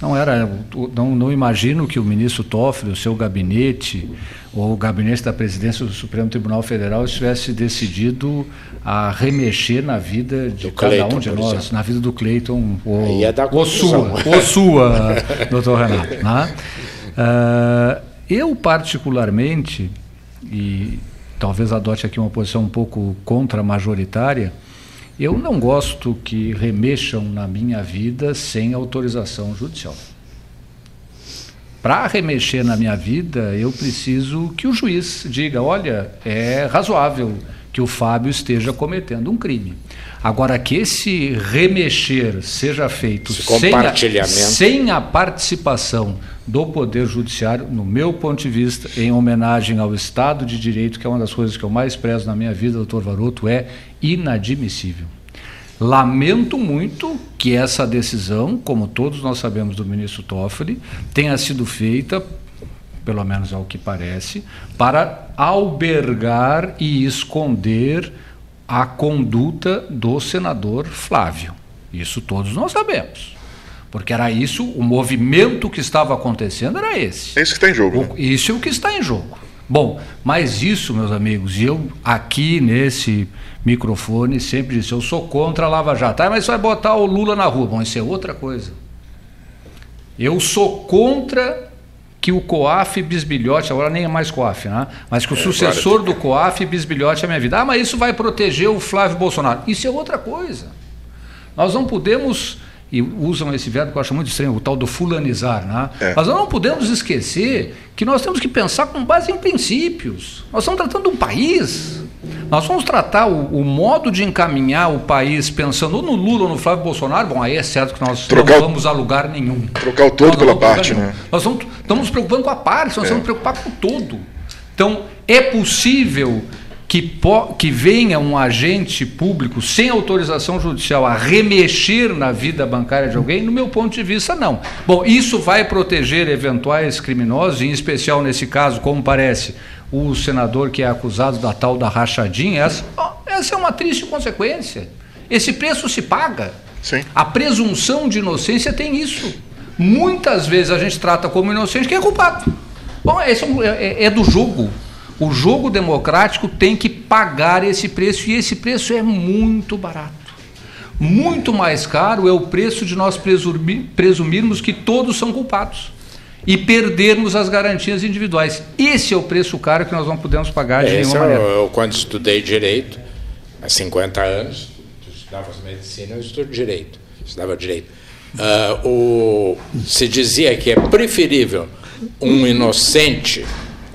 B: Não era, não, não imagino que o ministro Toffoli, o seu gabinete, ou o gabinete da presidência do Supremo Tribunal Federal estivesse decidido a remexer na vida de do cada Clayton, um de nós, exemplo. na vida do Cleiton, ou, ou sua, ou sua, [laughs] doutor Renato. Né? Uh, eu, particularmente, e talvez adote aqui uma posição um pouco contra-majoritária, eu não gosto que remexam na minha vida sem autorização judicial. Para remexer na minha vida, eu preciso que o juiz diga: olha, é razoável que o Fábio esteja cometendo um crime. Agora, que esse remexer seja feito sem a, sem a participação do Poder Judiciário, no meu ponto de vista, em homenagem ao Estado de Direito, que é uma das coisas que eu mais prezo na minha vida, doutor Varoto, é inadmissível. Lamento muito que essa decisão, como todos nós sabemos do ministro Toffoli, tenha sido feita pelo menos ao que parece, para albergar e esconder a conduta do senador Flávio. Isso todos nós sabemos. Porque era isso, o movimento que estava acontecendo era esse.
G: É isso que está em jogo.
B: O, né? Isso é o que está em jogo. Bom, mas isso, meus amigos, eu aqui nesse microfone sempre disse, eu sou contra a Lava Jato. Ah, mas vai botar o Lula na rua. Bom, isso é outra coisa. Eu sou contra que o COAF bisbilhote, agora nem é mais COAF, né? mas que o é, sucessor claro. do COAF bisbilhote a minha vida. Ah, mas isso vai proteger o Flávio Bolsonaro. Isso é outra coisa. Nós não podemos e usam esse verbo que eu acho muito estranho, o tal do fulanizar. Né? É. Mas nós não podemos esquecer que nós temos que pensar com base em princípios. Nós estamos tratando um país. Nós vamos tratar o, o, modo de encaminhar o país pensando ou no Lula ou no Flávio Bolsonaro. Bom, aí é certo que nós trocar não vamos a lugar nenhum.
G: Trocar o todo pela parte, né?
B: Nós estamos, estamos nos preocupando com a parte, nós é. estamos preocupados com o todo. Então, é possível que, po, que venha um agente público sem autorização judicial a remexer na vida bancária de alguém, no meu ponto de vista, não. Bom, isso vai proteger eventuais criminosos, em especial nesse caso, como parece, o senador que é acusado da tal da rachadinha, essa, essa é uma triste consequência. Esse preço se paga.
G: Sim.
B: A presunção de inocência tem isso. Muitas vezes a gente trata como inocente quem é culpado. Bom, esse é, é, é do jogo. O jogo democrático tem que pagar esse preço e esse preço é muito barato. Muito mais caro é o preço de nós presumirmos que todos são culpados e perdermos as garantias individuais. Esse é o preço caro que nós não podemos pagar de
D: Esse
B: nenhuma maneira.
D: Eu, quando estudei direito, há 50 anos, tu estudavas medicina, eu estudo direito, estudava direito. Uh, o, se dizia que é preferível um inocente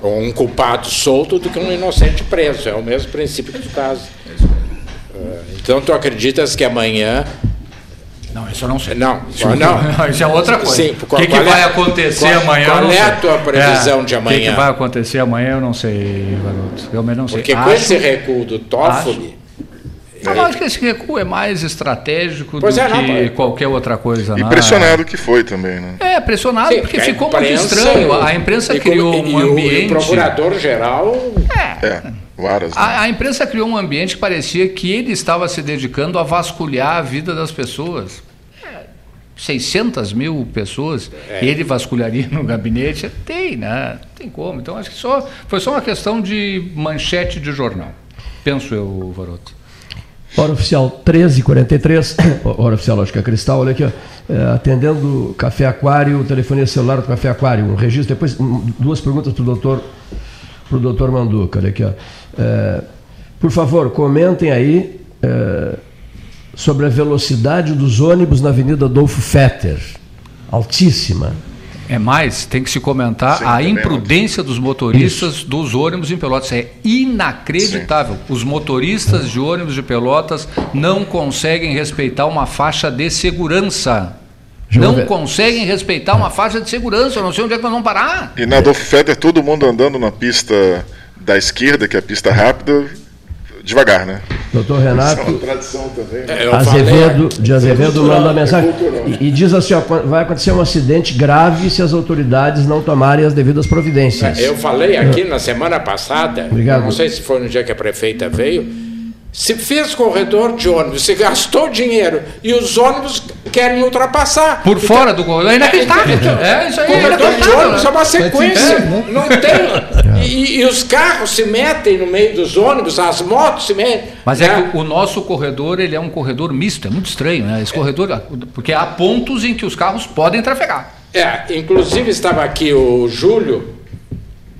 D: ou um culpado solto do que um inocente preso. É o mesmo princípio do caso. É, então, tu acreditas que amanhã
B: não, isso eu não sei.
D: Não,
B: isso,
D: não.
B: isso é outra coisa. Sim, o que, que vai é, acontecer
D: qual,
B: amanhã?
D: Qual é a tua previsão é, de amanhã?
B: O que, que, vai acontecer amanhã, eu não sei, garoto. Eu não sei.
D: Porque com acho, esse recuo do Toffoli,
B: eu acho que esse recuo é mais estratégico pois do é, que não, qualquer outra coisa.
G: E pressionado que foi também, né?
B: É, pressionado, Sim, porque ficou muito estranho. A imprensa criou um ambiente.
D: O procurador-geral.
G: É. é. Varas, né?
B: a, a, imprensa criou um ambiente que parecia que ele estava se dedicando a vasculhar a vida das pessoas. 600 mil pessoas, é. ele vasculharia no gabinete? Tem, né? Tem como. Então, acho que só, foi só uma questão de manchete de jornal. Penso eu, Varoto.
A: Hora oficial 13h43, [coughs] hora oficial Lógica é Cristal, olha aqui, ó, é, atendendo Café Aquário, telefonia celular do Café Aquário, um registro, depois duas perguntas para o doutor, pro doutor Manduca, olha aqui. Ó, é, por favor, comentem aí é, sobre a velocidade dos ônibus na Avenida Adolfo Fetter, altíssima.
B: É mais, tem que se comentar Sim, a imprudência dos motoristas Isso. dos ônibus em Pelotas. É inacreditável. Sim. Os motoristas de ônibus de Pelotas não conseguem respeitar uma faixa de segurança. Não conseguem respeitar uma faixa de segurança. Eu não sei onde é que nós vamos parar.
G: E na Adolfo Feder, todo mundo andando na pista da esquerda, que é a pista rápida, devagar, né?
A: Doutor Renato
G: é tradição também,
A: né? é, Azevedo, de Azevedo manda a mensagem e, e, diz assim, ó, vai acontecer um acidente grave se as autoridades não tomarem as devidas providências.
D: Eu falei aqui na semana passada, Obrigado. não sei se foi no dia que a prefeita veio, se fez corredor de ônibus, se gastou dinheiro e os ônibus querem ultrapassar.
B: Por então, fora do corredor, é inacreditável. Então,
D: é, isso aí é corredor é de ônibus é uma sequência. Né? Não tem. E, e, os carros se metem no meio dos ônibus, as motos se metem.
B: Mas é né? que o nosso corredor ele é um corredor misto, é muito estranho, né? Esse corredor, porque há pontos em que os carros podem trafegar.
D: É, inclusive estava aqui o Júlio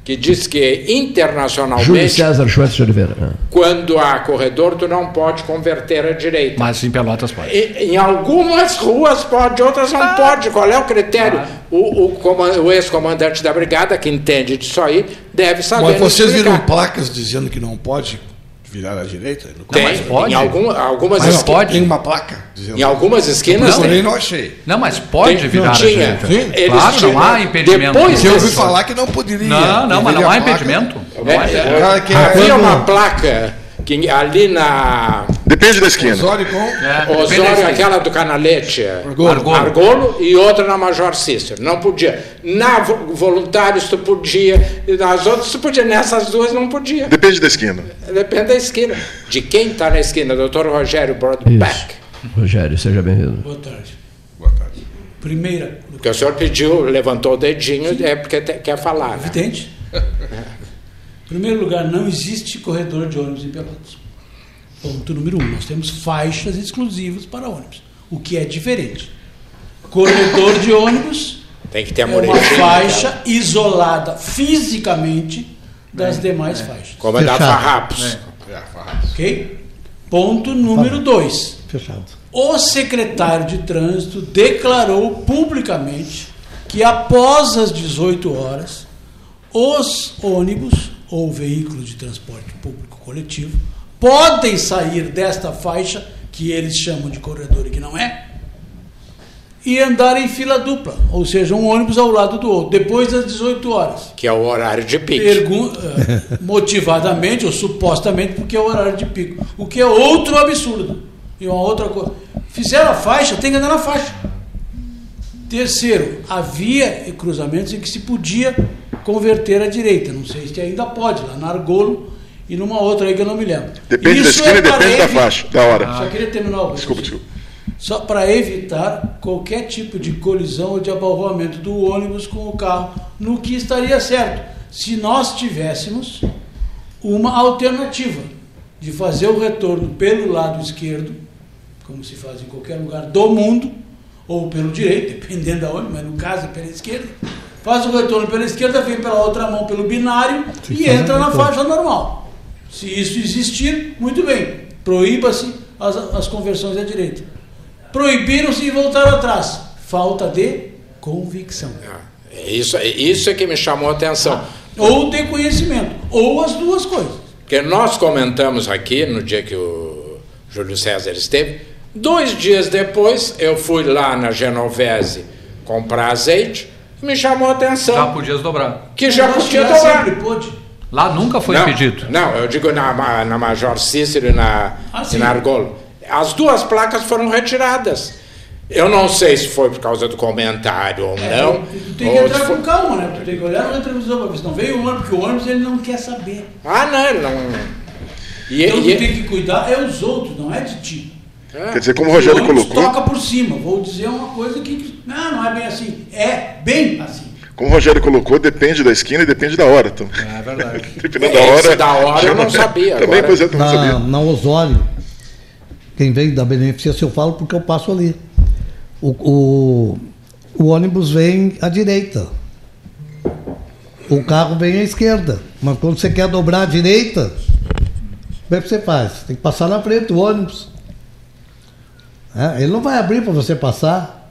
D: que diz que internacionalmente.
A: Júlio César Schwartz de Oliveira. É.
D: Quando há corredor, tu não pode converter à direita.
B: Mas em Pelotas pode.
D: em algumas ruas pode, outras não ah. pode. Qual é o critério? Ah. O, o, o ex-comandante da brigada, que entende disso aí, deve saber.
F: Mas vocês viram placas dizendo que não pode virar à direita?
D: Tem, mas pode. Em algum, algumas
F: mas esquinas. pode. Tem uma placa.
D: Dizendo em algumas esquinas.
F: Não, tem. não achei.
B: Não, mas pode tem, virar
D: não tinha. à
B: direita. Sim. Claro, tinham, não há impedimento.
F: Depois eu ouvi falar que não poderia.
B: Não, não, mas não há impedimento.
D: É, é, havia uma placa que ali na
G: Depende da esquina.
D: Osório com. É, Osório, aquela do Canalete. Argolo. Argolo. E outra na Major Cícero. Não podia. Na Voluntários tu podia. E nas outras tu podia. Nessas duas não podia.
G: Depende da esquina.
D: Depende da esquina. De quem está na esquina? Doutor Rogério Brodbeck.
A: Rogério, seja bem-vindo.
H: Boa tarde. Boa tarde. Primeira.
D: Porque o senhor pediu, levantou o dedinho, Sim. é porque quer falar.
H: Né? Evidente. Né? [laughs] Em primeiro lugar, não existe corredor de ônibus em Pelotas. Ponto número um. Nós temos faixas exclusivas para ônibus, o que é diferente. Corredor de ônibus
D: tem que ter
H: a é uma faixa cara. isolada fisicamente das é, demais é. faixas.
D: Como é da Farrapos.
H: É. É, ok? Ponto número dois.
E: Fechado.
H: O secretário de trânsito declarou publicamente que após as 18 horas, os ônibus ou veículos de transporte público coletivo podem sair desta faixa, que eles chamam de corredor e que não é, e andar em fila dupla, ou seja, um ônibus ao lado do outro, depois das 18 horas.
D: Que é o horário de pico.
H: Pergun eh, motivadamente ou supostamente porque é o horário de pico. O que é outro absurdo. E uma outra coisa. Fizeram a faixa, tem que andar na faixa. Terceiro, havia cruzamentos em que se podia converter à direita. Não sei se ainda pode, lá na Argolo e numa outra aí que eu não me lembro.
G: Depende Isso da esquina é e depende da faixa, da hora.
H: Ah, só queria terminar o
G: Desculpa, desculpa.
H: Só para evitar qualquer tipo de colisão ou de abalroamento do ônibus com o carro, no que estaria certo, se nós tivéssemos uma alternativa de fazer o retorno pelo lado esquerdo, como se faz em qualquer lugar do mundo, ou pelo direito, [laughs] dependendo da onde, mas no caso é pela esquerda, faz o retorno pela esquerda, vem pela outra mão pelo binário e entra na faixa normal. Se isso existir, muito bem, proíba-se as, as conversões à direita. Proibiram-se e voltaram atrás. Falta de convicção.
D: É, isso, isso é que me chamou a atenção. Ah,
H: ou de conhecimento, ou as duas coisas.
D: Porque nós comentamos aqui, no dia que o Júlio César esteve, dois dias depois eu fui lá na Genovese comprar azeite, me chamou a atenção.
B: Já podia dobrar.
D: Que já podia dobrar.
H: Sempre pôde.
B: Lá nunca foi
D: não,
B: pedido.
D: Não, eu digo na, na Major Cícero e na, ah, e na Argolo. As duas placas foram retiradas. Eu não sei se foi por causa do comentário ou é, não.
H: Tu tem que entrar foi... com calma, né? Tu tem que olhar no retrovisor para ver se não veio o ônibus, porque o ônibus ele não quer saber.
D: Ah, não, ele não.
H: E, então e, tu tem que cuidar é os outros, não é de ti.
G: É. Quer dizer, como o Rogério colocou.
H: toca por cima. Vou dizer uma coisa que. Não, não é bem assim. É bem assim.
G: Como o Rogério colocou, depende da esquina e depende da hora. Então.
D: É verdade. [laughs] Dependendo da hora. da hora eu não [laughs] sabia.
G: Também, agora. pois é, não sabia.
E: Na Osório, quem vem da beneficência eu falo porque eu passo ali. O, o, o ônibus vem à direita. O carro vem à esquerda. Mas quando você quer dobrar à direita, como é que você faz? Tem que passar na frente do ônibus. É, ele não vai abrir para você passar.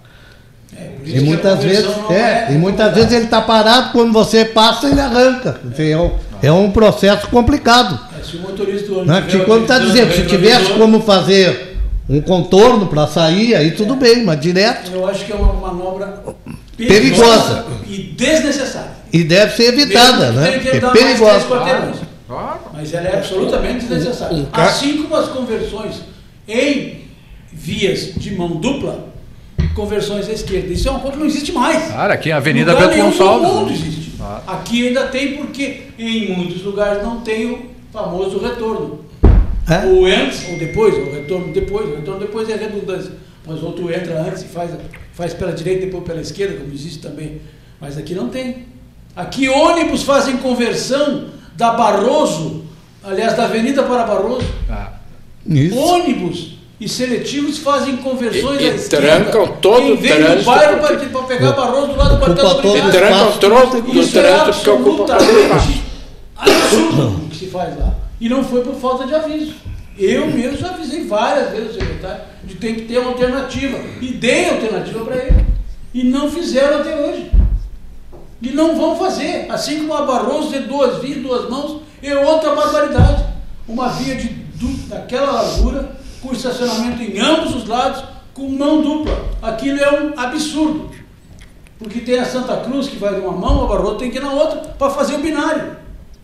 E: E muitas vezes, é, é, e muitas vezes ele está parado, quando você passa, ele arranca. É, um, é um processo complicado.
H: É, se o motorista do
E: né? Quando está dizendo, se tivesse como fazer um contorno para sair, aí tudo bem, mas direto.
H: Eu acho que é uma manobra
E: perigosa,
H: e desnecessária.
E: E deve ser evitada, né?
H: Que é perigosa. Claro. Mas ela é absolutamente desnecessária. Assim como as conversões em vias de mão dupla conversões à esquerda. Isso é uma coisa que não existe mais.
B: Cara, aqui a Avenida Bento Gonçalves.
H: No mundo existe. Ah. Aqui ainda tem porque em muitos lugares não tem o famoso retorno. É? Ou antes, ou depois, o retorno depois, o retorno depois é redundância. Mas outro entra antes e faz, faz pela direita e depois pela esquerda, como existe também. Mas aqui não tem. Aqui ônibus fazem conversão da Barroso, aliás, da Avenida para Barroso. Ah. Ônibus e seletivos fazem conversões
D: e, e à esquerda. trancam todo o trânsito.
H: do bairro para pegar Barroso do lado do quartel
D: do E trancam todo o trânsito
H: é absolutamente absurdo o que se faz lá. E não foi por falta de aviso. Eu mesmo já avisei várias vezes o secretário de ter que ter uma alternativa. E dei alternativa para ele. E não fizeram até hoje. E não vão fazer. Assim como a Barroso ter duas vias, duas mãos, é outra barbaridade. Uma via de, daquela largura com estacionamento em ambos os lados, com mão dupla. Aquilo é um absurdo. Porque tem a Santa Cruz que vai de uma mão, a Barroto tem que ir na outra para fazer o binário.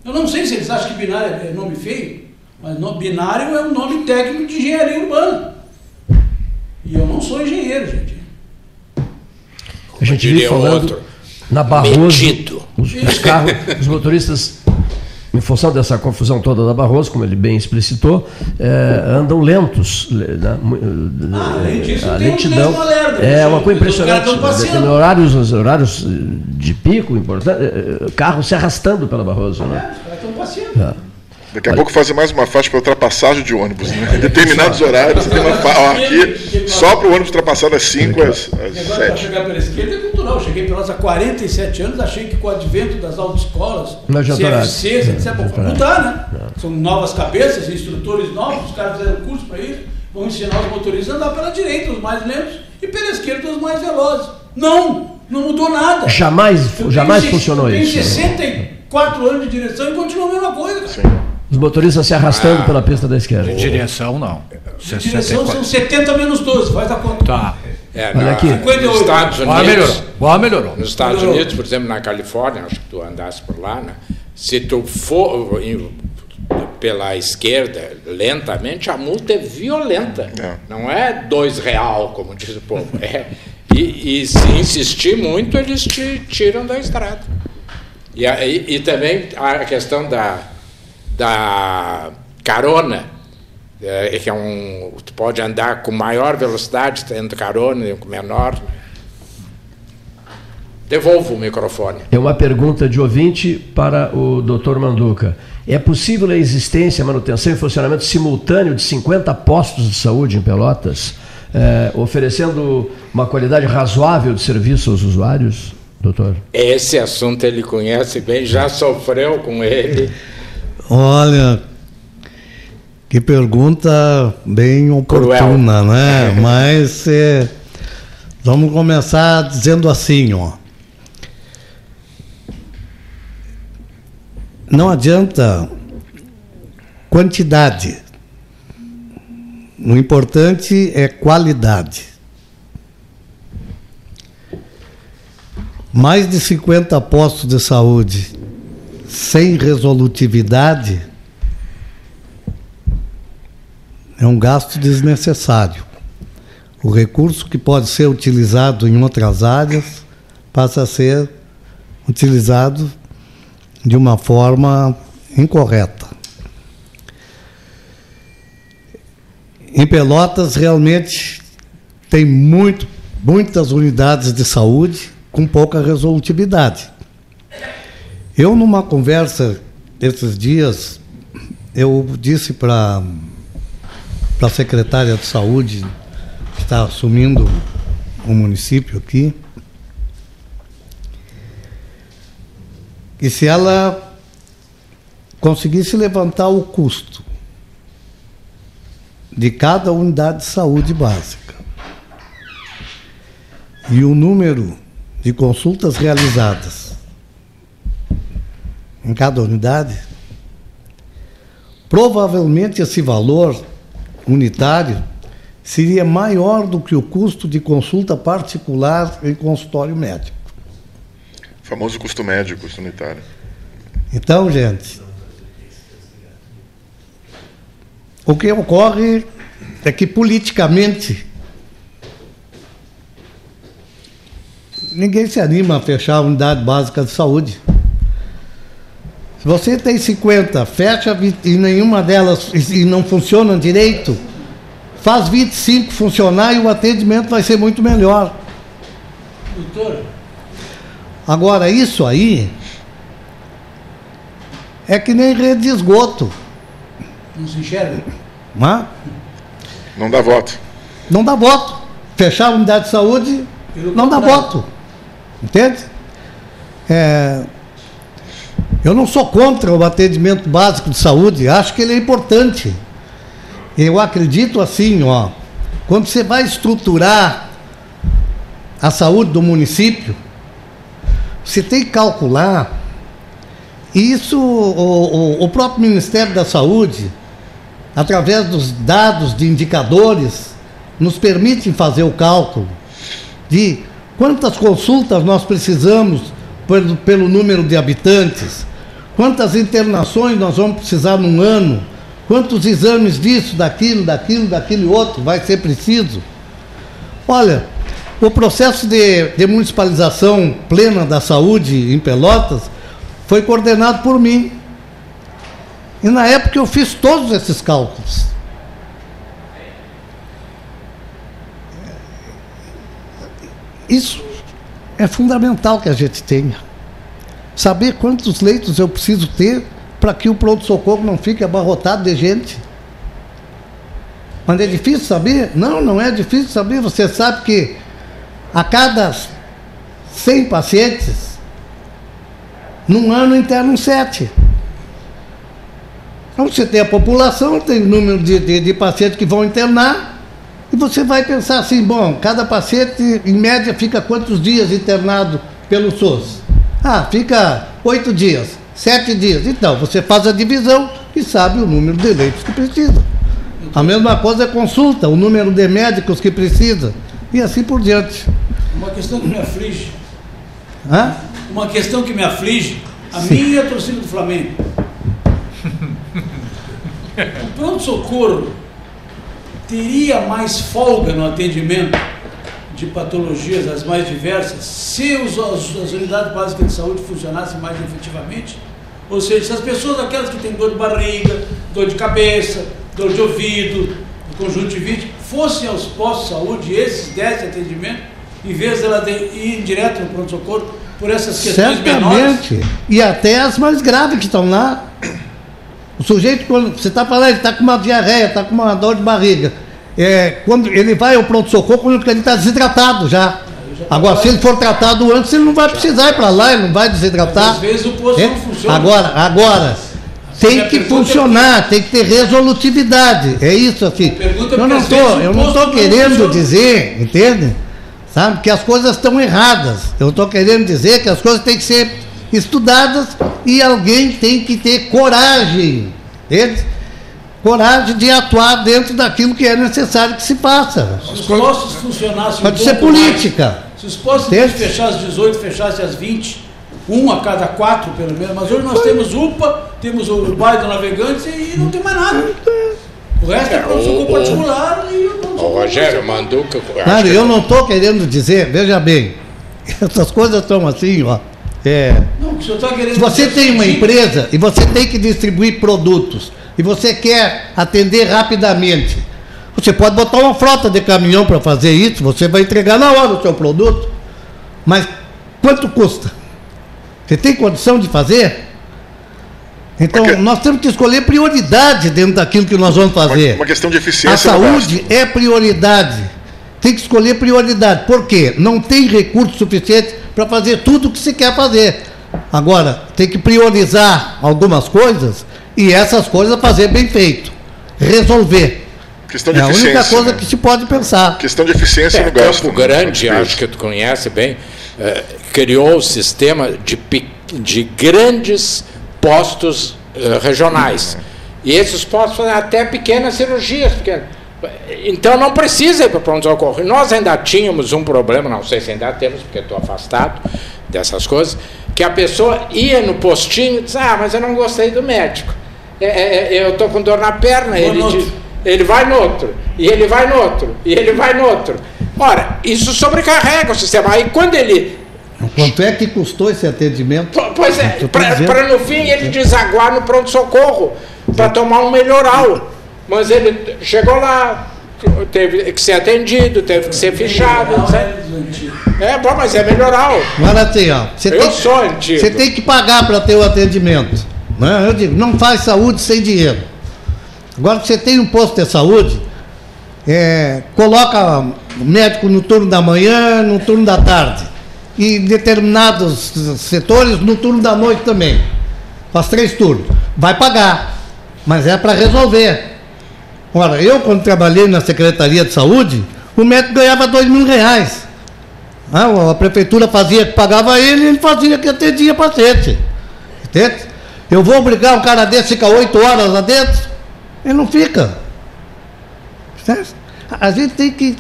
H: Eu não sei se eles acham que binário é nome feio, Mas no, binário é um nome técnico de engenharia urbana. E eu não sou engenheiro, gente.
A: A gente vive falando outro, na Barroso, os, os, carros, os motoristas em função dessa confusão toda da Barroso, como ele bem explicitou, é, andam lentos. Né?
H: Ah, além disso,
A: a lentidão é uma coisa impressionante. Né? horários, os horários de pico, importante, carro se arrastando pela Barroso. Né? É, os caras estão
G: passeando. É. Daqui a pouco fazer mais uma faixa para ultrapassagem de ônibus. Né? Em [laughs] determinados horários, tem uma fa... aqui, só para o ônibus ultrapassar das 5 às, às 7. Para
H: chegar pela esquerda é cultural. Eu cheguei pelas há 47 anos, achei que com o advento das autoescolas, CFCs, etc., vão mudar, né? São novas cabeças, instrutores novos, os caras fizeram curso para isso, vão ensinar os motoristas a andar pela direita, os mais lentos, e pela esquerda, os mais velozes. Não! Não mudou nada.
A: Jamais, jamais funcionou
H: isso.
A: Tem
H: 64 anos de direção e continua a mesma coisa. Sim.
A: Os motoristas se arrastando ah, pela pista da esquerda.
B: De direção, não.
H: De direção são 70 menos 12, faz a conta.
B: Tá.
D: É, Olha aqui. 58. Nos Estados Unidos,
B: melhorou. Boa, melhorou.
D: Nos Estados melhorou. Unidos, por exemplo, na Califórnia, acho que tu andasse por lá, né? se tu for pela esquerda lentamente, a multa é violenta. É. Não é dois real, como diz o povo. É, e, e se insistir muito, eles te tiram da estrada. E, e, e também a questão da da carona, é, que é um, tu pode andar com maior velocidade tendo carona e com menor. Devolvo o microfone.
A: É uma pergunta de ouvinte para o Dr. Manduca. É possível a existência, manutenção e funcionamento simultâneo de 50 postos de saúde em Pelotas, é, oferecendo uma qualidade razoável de serviço aos usuários, doutor?
D: Esse assunto ele conhece bem, já sofreu com ele.
E: Olha, que pergunta bem oportuna, Cruel. né? [laughs] Mas é, vamos começar dizendo assim, ó. Não adianta quantidade. O importante é qualidade. Mais de 50 postos de saúde sem resolutividade é um gasto desnecessário. O recurso que pode ser utilizado em outras áreas passa a ser utilizado de uma forma incorreta. Em Pelotas, realmente, tem muito, muitas unidades de saúde com pouca resolutividade. Eu, numa conversa esses dias, eu disse para a secretária de saúde, que está assumindo o município aqui, que se ela conseguisse levantar o custo de cada unidade de saúde básica e o número de consultas realizadas em cada unidade, provavelmente esse valor unitário seria maior do que o custo de consulta particular em consultório médico.
G: O famoso custo médio, custo unitário.
E: Então, gente, o que ocorre é que politicamente ninguém se anima a fechar a unidade básica de saúde. Você tem 50, fecha e nenhuma delas e não funciona direito, faz 25 funcionar e o atendimento vai ser muito melhor. Doutor. Agora, isso aí é que nem rede de esgoto.
H: Não se enxerga?
G: Hã? Não dá voto.
E: Não dá voto. Fechar a unidade de saúde, não dá voto. Entende? É, eu não sou contra o atendimento básico de saúde, acho que ele é importante. Eu acredito assim, ó, quando você vai estruturar a saúde do município, você tem que calcular. Isso, o, o, o próprio Ministério da Saúde, através dos dados de indicadores, nos permite fazer o cálculo de quantas consultas nós precisamos pelo, pelo número de habitantes, quantas internações nós vamos precisar num ano Quantos exames disso, daquilo, daquilo, daquilo outro vai ser preciso? Olha, o processo de, de municipalização plena da saúde em Pelotas foi coordenado por mim. E na época eu fiz todos esses cálculos. Isso é fundamental que a gente tenha. Saber quantos leitos eu preciso ter para que o pronto-socorro não fique abarrotado de gente. Mas é difícil saber? Não, não é difícil saber. Você sabe que a cada 100 pacientes, num ano internam 7. Então você tem a população, tem o número de, de, de pacientes que vão internar, e você vai pensar assim, bom, cada paciente, em média, fica quantos dias internado pelo SUS? Ah, fica oito dias, sete dias. Então, você faz a divisão e sabe o número de leitos que precisa. A mesma coisa é consulta, o número de médicos que precisa, e assim por diante.
H: Uma questão que me aflige. Hã? Uma questão que me aflige, a Sim. minha torcida do Flamengo. [laughs] O pronto-socorro teria mais folga no atendimento de patologias as mais diversas se os, as, unidades básicas de saúde funcionassem mais efetivamente? Ou seja, se as pessoas, aquelas que têm dor de barriga, dor de cabeça, dor de ouvido, conjuntivite, fossem aos postos de saúde esses dessem atendimento, em vez de ela ir direto no pronto-socorro por essas questões
E: Certamente. menores? E até as mais graves que estão lá. O sujeito, quando você está falando, ele está com uma diarreia, está com uma dor de barriga. É, quando ele vai ao pronto-socorro, quando ele está desidratado já. Agora, se ele for tratado antes, ele não vai precisar ir para lá, ele não vai desidratar.
H: Às vezes o posto é? não funciona.
E: Agora, agora, tem que funcionar, tem que ter resolutividade. É isso assim. Eu não estou, eu não estou querendo dizer, entende? Sabe, que as coisas estão erradas. Eu estou querendo dizer que as coisas têm que ser estudadas e alguém tem que ter coragem, entende? Coragem de atuar dentro daquilo que é necessário que se faça.
H: Se os postos funcionassem
E: Pode um ser política.
H: Mais, se os postos fechassem às 18, fechassem às 20, um a cada quatro pelo menos, mas hoje nós temos UPA, temos o bairro do Navegante e não tem mais nada. O resto é, pronto-socorro particular e o
D: O Rogério Manduca.
E: Claro, eu não estou querendo dizer, veja bem, [laughs] essas coisas estão assim, ó. É, não, tá se você tem uma empresa e você tem que distribuir produtos e você quer atender rapidamente, você pode botar uma frota de caminhão para fazer isso, você vai entregar na hora o seu produto. Mas quanto custa? Você tem condição de fazer? Então, Porque... nós temos que escolher prioridade dentro daquilo que nós vamos fazer.
G: Uma, uma questão de eficiência.
E: A saúde é prioridade. Tem que escolher prioridade. Por quê? Não tem recurso suficiente para fazer tudo o que se quer fazer. Agora, tem que priorizar algumas coisas e essas coisas fazer bem feito. Resolver.
G: Questão de
E: é a única coisa né? que se pode pensar.
G: Questão de eficiência é, no gasto.
D: Campo Grande, acho que tu conhece bem, eh, criou o sistema de, de grandes postos uh, regionais. E esses postos fazem até pequenas cirurgias. Pequenas. Então não precisa ir para o pronto-socorro. Nós ainda tínhamos um problema, não sei se ainda temos, porque estou afastado dessas coisas, que a pessoa ia no postinho e diz, ah, mas eu não gostei do médico. É, é, é eu estou com dor na perna, ele, diz, ele vai no outro, e ele vai no outro, e ele vai no outro. Ora, isso sobrecarrega o sistema. Aí quando ele
E: Quanto é que custou esse atendimento?
D: Pois é, para no fim ele desaguar no pronto-socorro, para tomar um melhoral. Mas ele chegou lá, teve que ser atendido, teve que ser fichado. É bom, mas é melhoral.
E: Agora assim, ó,
D: você Eu tem, sou antigo.
E: Você tem que pagar para ter o atendimento. Né? Eu digo, não faz saúde sem dinheiro. Agora você tem um posto de saúde, é, coloca médico no turno da manhã, no turno da tarde e determinados setores no turno da noite também. Faz três turnos. Vai pagar, mas é para resolver. Ora, eu quando trabalhei na Secretaria de Saúde, o médico ganhava dois mil reais. Ah, a prefeitura fazia que pagava ele e ele fazia que atendia paciente. Entende? Eu vou obrigar um cara desse a ficar oito horas lá dentro? Ele não fica. Certo? A gente tem que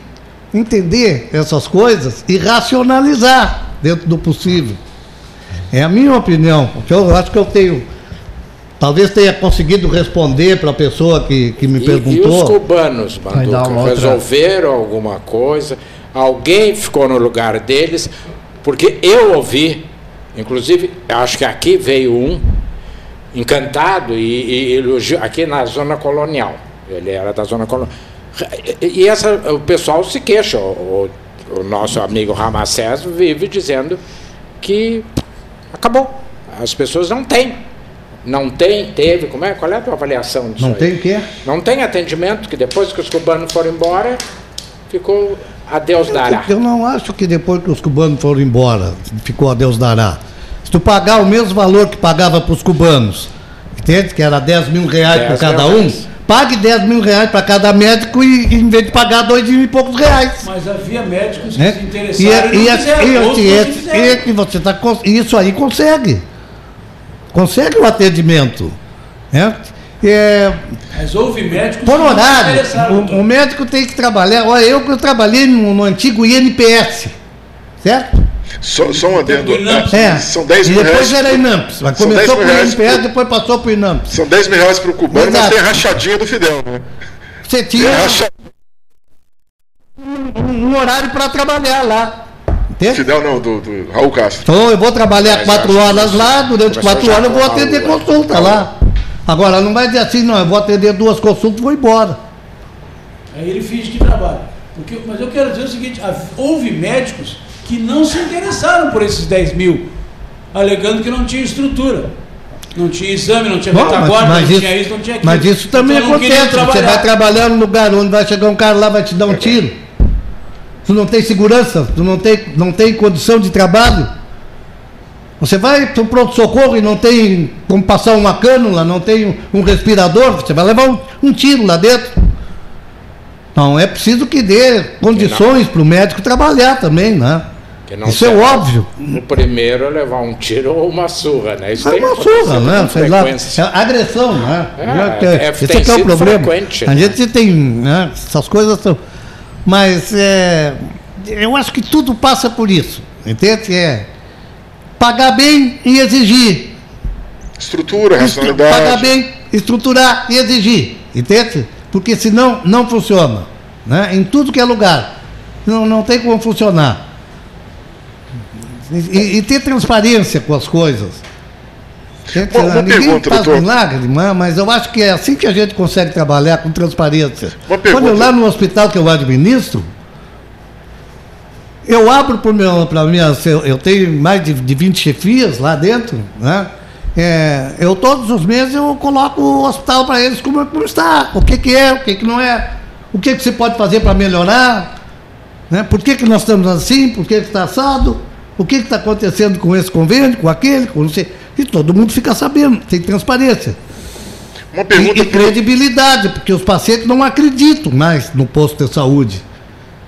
E: entender essas coisas e racionalizar dentro do possível. É a minha opinião, eu acho que eu tenho talvez tenha conseguido responder para a pessoa que, que me
D: e,
E: perguntou.
D: E os cubanos, Manduca, resolveram outra... alguma coisa? Alguém ficou no lugar deles? Porque eu ouvi, inclusive, acho que aqui veio um encantado e, e aqui na zona colonial. Ele era da zona colonial. E essa, o pessoal se queixa. O, o nosso amigo Ramacés vive dizendo que acabou. As pessoas não têm. Não tem, teve, como é? Qual é a tua avaliação disso?
E: Não aí? tem o quê?
D: Não tem atendimento, que depois que os cubanos foram embora, ficou a Deus dará.
E: Eu, eu não acho que depois que os cubanos foram embora, ficou a Deus dará. Se tu pagar o mesmo valor que pagava para os cubanos, entende? Que era 10 mil reais para cada um, reais. pague 10 mil reais para cada médico e, em vez de pagar dois mil e poucos reais.
H: Mas havia médicos que é? se interessaram e, e, e, fizeram, e,
E: e, e, você tá, isso aí consegue. Consegue o atendimento. Né? É,
H: Mas houve médicos
E: por horário. O, o, médico tem que trabalhar. Olha, eu que eu trabalhei no, no antigo INPS, certo?
G: Só, só um adendo.
E: É. São 10 mil
G: reais.
E: depois era INAMPS. Mas começou com o INPS, pro... depois passou para o INAMPS.
G: São 10 mil reais para o cubano, Exato. mas tem a rachadinha do Fidel, né?
E: Você tinha um, um horário para trabalhar lá.
G: Entende? Fidel não, do, do Raul Castro.
E: Então eu vou trabalhar quatro horas lá, durante quatro horas eu vou atender consulta lá. Agora não vai dizer assim, não, eu vou atender duas consultas e vou embora.
H: Aí ele finge que trabalha. Porque, mas eu quero dizer o seguinte, houve médicos que não se interessaram por esses 10 mil, alegando que não tinha estrutura. Não tinha exame, não tinha Bom, retaguarda, não isso, tinha isso, não tinha aquilo.
E: Mas isso também então, acontece. Você vai trabalhar num lugar onde vai chegar um cara lá vai te dar um tiro. Tu não tem segurança, tu não tem, não tem condição de trabalho. Você vai para o pronto-socorro e não tem como passar uma cânula, não tem um, um respirador, você vai levar um, um, tiro lá dentro. Não, é preciso que dê condições para o médico trabalhar também, né? Isso é óbvio.
D: O primeiro é levar um tiro ou uma surra, né? Isso
E: é uma surra, né? Sei lá, é agressão, né? É, é, esse é, é o problema. A né? gente tem, né? essas coisas são. Mas é, eu acho que tudo passa por isso, entende? É pagar bem e exigir.
G: Estrutura, racionalidade.
E: Pagar bem, estruturar e exigir, entende? Porque senão não funciona, né? Em tudo que é lugar, não, não tem como funcionar. E, e ter transparência com as coisas. Uma, uma Ninguém pergunta, faz doutor. milagre, mas eu acho que é assim que a gente consegue trabalhar com transparência. Uma pergunta. Quando eu lá no hospital que eu administro, eu abro para minha. Eu tenho mais de, de 20 chefias lá dentro, né? É, eu todos os meses eu coloco o hospital para eles como, como, está, o que, que é, o que, que não é, o que, que você pode fazer para melhorar, né? por que, que nós estamos assim, por que, que está assado. O que está acontecendo com esse convênio, com aquele, com não sei. E todo mundo fica sabendo, tem transparência. Uma pergunta e, e credibilidade, porque os pacientes não acreditam mais no posto de saúde.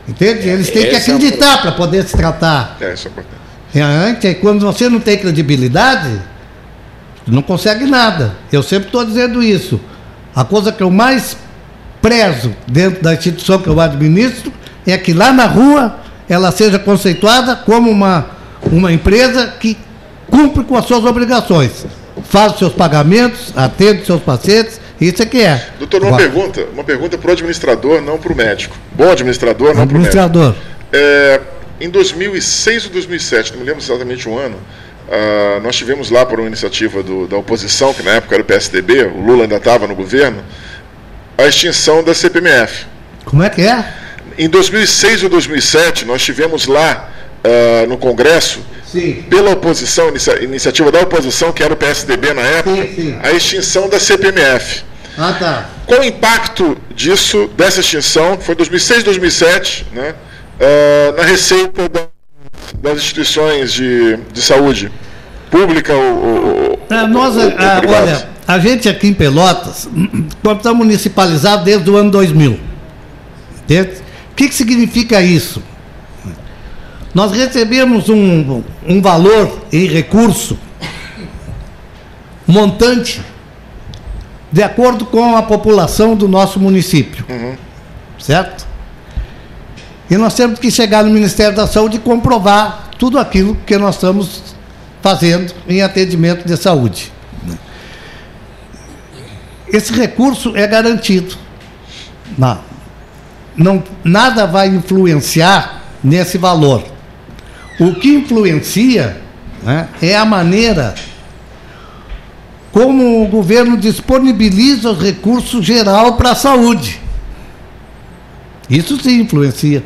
E: Entende? Eles têm que é acreditar é para poder se tratar. É, isso é importante. É, quando você não tem credibilidade, não consegue nada. Eu sempre estou dizendo isso. A coisa que eu mais prezo dentro da instituição que eu administro é que lá na rua ela seja conceituada como uma uma empresa que cumpre com as suas obrigações, faz os seus pagamentos, atende os seus pacientes, isso é que é.
G: Doutor, uma Agora, pergunta, uma pergunta para o administrador, não para o médico. Bom administrador, não para o médico.
E: Administrador.
G: É, em 2006 ou 2007, não me lembro exatamente o ano, uh, nós tivemos lá por uma iniciativa do, da oposição, que na época era o PSDB, o Lula ainda estava no governo, a extinção da CPMF.
E: Como é que é?
G: Em 2006 ou 2007, nós tivemos lá uh, no Congresso, sim. pela oposição, inicia, iniciativa da oposição, que era o PSDB na época, sim, sim. a extinção da CPMF.
E: Ah, tá.
G: Qual o impacto disso, dessa extinção, foi 2006, 2007, né, uh, na receita da, das instituições de, de saúde pública ou, ou,
E: nós, ou, ou a, olha, a gente aqui em Pelotas, [clears throat] nós estamos municipalizados desde o ano 2000. Entende? O que, que significa isso? Nós recebemos um, um valor em recurso montante de acordo com a população do nosso município. Uhum. Certo? E nós temos que chegar no Ministério da Saúde e comprovar tudo aquilo que nós estamos fazendo em atendimento de saúde. esse recurso é garantido. Não, não, nada vai influenciar nesse valor. O que influencia né, é a maneira como o governo disponibiliza os recursos geral para a saúde. Isso sim influencia.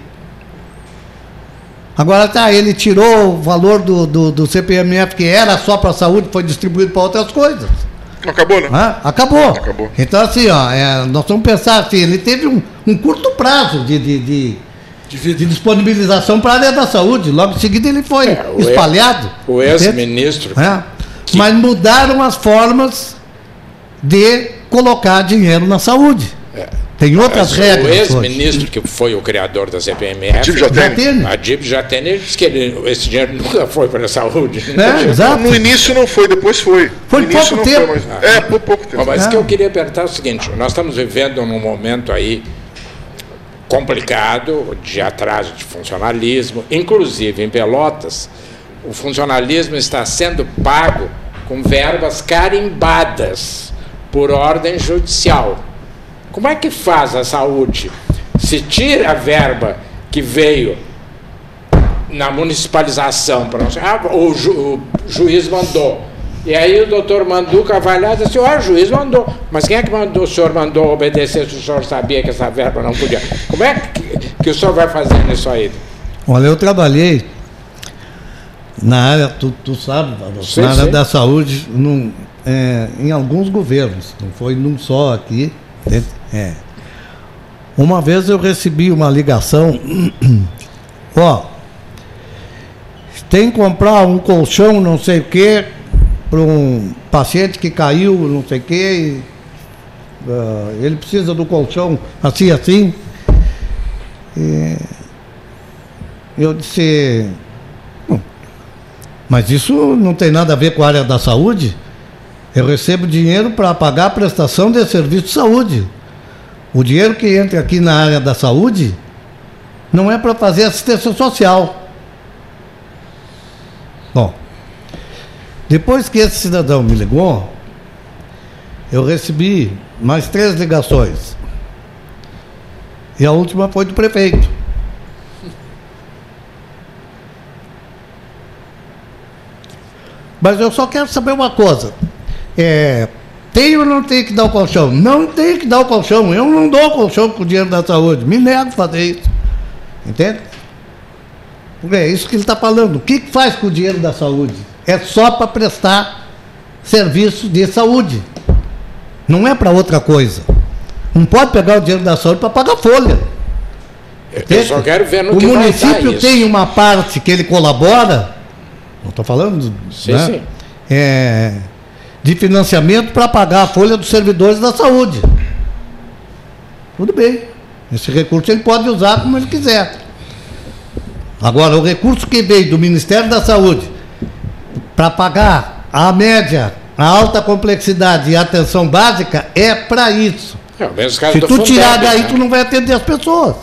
E: Agora tá, ele tirou o valor do, do, do CPMF que era só para a saúde, foi distribuído para outras coisas.
G: Acabou, né?
E: Ah, acabou.
G: Acabou.
E: Então, assim, ó, é, nós vamos pensar assim, ele teve um, um curto prazo de, de, de, de disponibilização para a área da saúde. Logo em seguida ele foi
D: É, o
E: espalhado.
D: O ex-ministro.
E: É. Mas mudaram as formas de colocar dinheiro na saúde. Tem outras
D: Mas
E: regras.
D: O ex-ministro, que foi o criador da CPMF,
G: Tipo Jatene.
E: Jatene.
D: a Dib Jatene, ele disse que ele- esse dinheiro nunca foi para a saúde.
E: É, [laughs] exato.
G: No início não foi, depois foi.
E: Foi
G: no
E: pouco tempo.
G: Foi, mas... É, por pouco tempo.
D: Mas
E: É.
D: o que eu queria perguntar é o seguinte: nós estamos vivendo num momento aí complicado de atraso de funcionalismo, inclusive em Pelotas, o funcionalismo está sendo pago com verbas carimbadas por ordem judicial. Como é que faz a saúde? Se tira a verba que veio na municipalização, para ah, o, ju- o juiz mandou. E aí o doutor Manduca vai lá e diz assim, ó, o juiz mandou. Mas quem é que mandou, o senhor mandou obedecer se o senhor sabia que essa verba não podia? Como é que, que o senhor vai fazer nisso aí?
E: Olha, eu trabalhei na área, tu, tu sabe,
D: Sim,
E: na área
D: sim.
E: da saúde, num, é, em alguns governos, não foi num só aqui. É. Uma vez eu recebi uma ligação, [clears throat] ó, tem que comprar um colchão, não sei o quê, para um paciente que caiu, não sei o quê, e, ah, ele precisa do colchão assim, assim. E eu disse, "Bom, mas isso não tem nada a ver com a área da saúde. Eu recebo dinheiro para pagar a prestação de serviço de saúde. O dinheiro que entra aqui na área da saúde não é para fazer assistência social. Depois que esse cidadão me ligou, eu recebi mais três ligações. E a última foi do prefeito. Mas eu só quero saber uma coisa. É, tem ou não tem que dar o colchão? Não tem que dar o colchão. Eu não dou o colchão com o dinheiro da saúde. Me nego a fazer isso. Entende? Porque é isso que ele está falando. O que, que faz com o dinheiro da saúde? É só para prestar serviço de saúde. Não é para outra coisa. Não pode pegar o dinheiro da saúde para pagar folha.
D: Eu só quero ver no
E: o
D: que
E: município tem uma parte que ele colabora, não estou falando
D: Sim,
E: né,
D: sim.
E: é, de financiamento para pagar a folha dos servidores da saúde. Tudo bem. Esse recurso ele pode usar como ele quiser. Agora, o recurso que veio do Ministério da Saúde para pagar a média, a alta complexidade e a atenção básica é para isso.
D: É
E: Se
D: do
E: tu tirar daí,
D: né?
E: tu não vai atender as pessoas.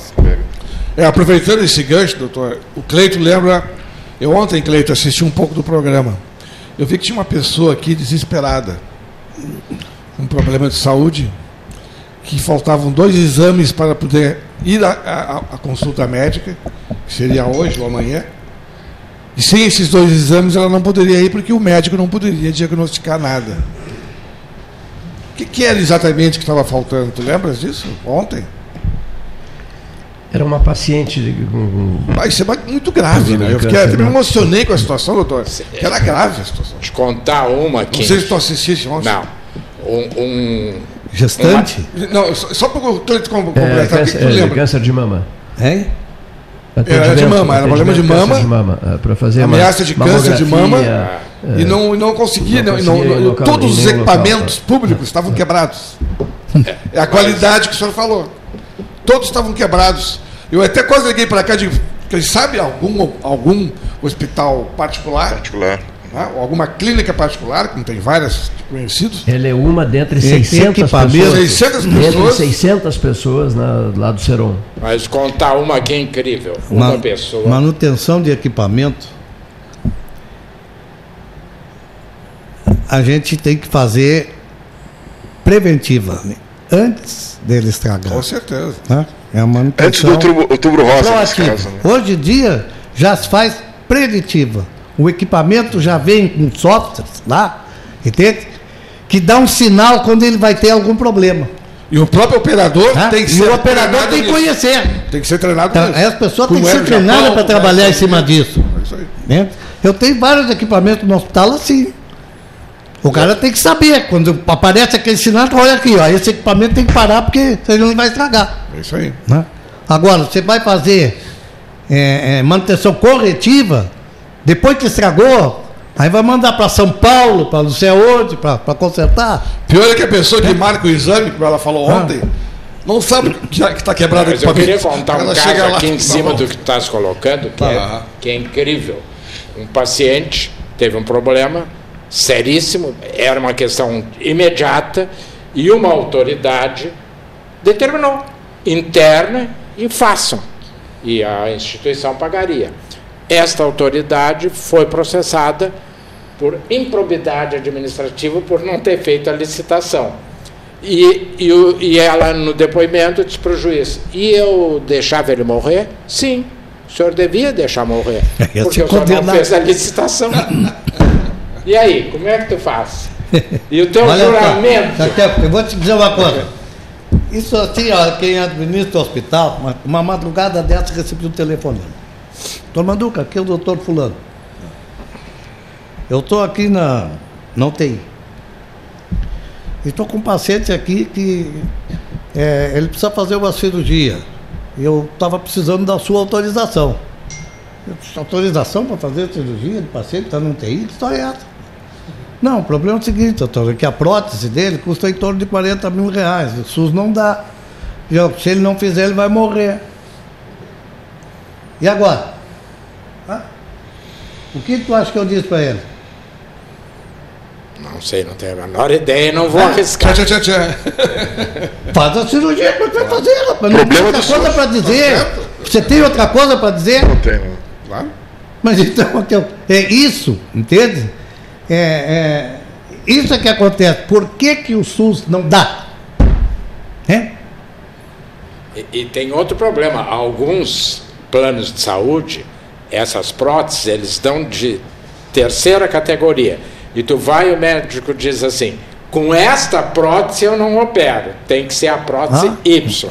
F: É, aproveitando esse gancho, doutor, o Cleito lembra. Eu ontem, Cleito, assisti um pouco do programa. Eu vi que tinha uma pessoa aqui desesperada, com um problema de saúde, que faltavam dois exames para poder ir à consulta médica, que seria hoje ou amanhã. E sem esses dois exames ela não poderia ir porque o médico não poderia diagnosticar nada. O que, que era exatamente que estava faltando? Tu lembras disso? Ontem?
A: Era uma paciente com-
F: Ah, isso é muito grave, né? Eu, fiquei, eu me
A: né?
F: emocionei com a situação, doutor. Que era grave a situação.
D: Te contar uma aqui.
F: Não sei se tu assististe ontem.
D: Não. Um, um-
E: Gestante?
F: Não, só, só para
A: é,
F: completar, que,
A: câncer, é,
F: lembra?
A: câncer de mama.
E: Hein?
F: Era de mama, era problema de mama.
A: de mama. Para fazer
F: Ameaça de câncer de mama.
A: mamografia,
F: E não, não conseguia,
A: Não
F: não, não-
A: conseguia em
F: não-
A: local-
F: todos os
A: nenhum local,
F: equipamentos
A: tá.
F: públicos estavam quebrados. [laughs] É a qualidade que o senhor falou. Todos estavam quebrados. Eu até quase liguei para cá e digo, quem sabe algum, algum hospital particular,
G: Particular.
F: Né, alguma clínica particular, como tem várias conhecidos,
A: Ela é uma dentre
E: Tem
A: 600
E: equipamento.
A: pessoas.
F: 600
A: Dentre
F: pessoas.
A: 600 pessoas na- lá do Seron.
D: mas contar uma aqui é incrível. Uma
E: Ma-
D: pessoa.
E: Manutenção de equipamento. A gente tem que fazer preventiva, né? antes dele estragar.
F: Com certeza.
E: Né?
G: É a manutenção. Antes do outubro, outubro rosa. Né?
E: Hoje em dia, já se faz preditiva. O equipamento já vem com softwares lá, entende? Que dá um sinal quando ele vai ter algum problema.
F: E o próprio operador ah, tem que ser.
E: o operador tem que conhecer.
F: Tem que ser treinado
E: então, As pessoas têm que ser treinadas para trabalhar em cima disso. É isso aí. Né? Eu tenho vários equipamentos no hospital assim. O cara tem que saber. Quando aparece aquele sinal, olha aqui, ó, esse equipamento tem que parar porque senão ele vai estragar.
F: É isso aí.
E: Né? Agora, você vai fazer é, é, manutenção corretiva, depois que estragou, Aí vai mandar para São Paulo, para não sei aonde, para consertar.
F: Pior é que a pessoa que marca o exame, como ela falou ah. ontem, não sabe que está quebrado
D: Mas eu queria contar um caso aqui lá, em cima do que tu estás colocando, que, é, que é incrível. Um paciente teve um problema seríssimo, era uma questão imediata, e uma autoridade determinou, interna, e façam. E a instituição pagaria. Esta autoridade foi processada por improbidade administrativa por não ter feito a licitação. E, e, e ela, no depoimento, disse para o juiz: e eu deixava ele morrer? Sim, o senhor devia deixar morrer, [laughs] porque o senhor não fez a licitação. e aí, como é que tu faz? [laughs] E o teu Olha juramento.
E: eu vou te dizer uma coisa. Isso assim, ó, quem administra o hospital, uma, uma madrugada dessa recebi um telefonema. Doutor Manduca, aqui é o doutor Fulano. Eu estou aqui na, na UTI. E estou com um paciente aqui que é, ele precisa fazer uma cirurgia. Eu estava precisando da sua autorização. Autorização para fazer cirurgia de paciente está no UTI? Que história é essa? Não, o problema é o seguinte, doutor, é que a prótese dele custa em torno de 40 mil reais. O SUS não dá. Se ele não fizer, ele vai morrer. E agora? O que tu acha que eu disse para ele?
D: Não sei, não tenho a menor ideia, não vou é. arriscar. Tchá, tchá, tchá.
E: Faz a cirurgia, como é que vai fazer, rapaz? Não tem outra coisa para dizer. Você tem outra coisa para dizer?
G: Não tenho, claro.
E: Mas então, é isso, entende? É, é, isso é que acontece. Por que, que o SUS não dá?
D: É? E, e tem outro problema. Alguns planos de saúde, essas próteses, eles dão de terceira categoria e tu vai e o médico diz assim: com esta prótese eu não opero, tem que ser a prótese ah, Y.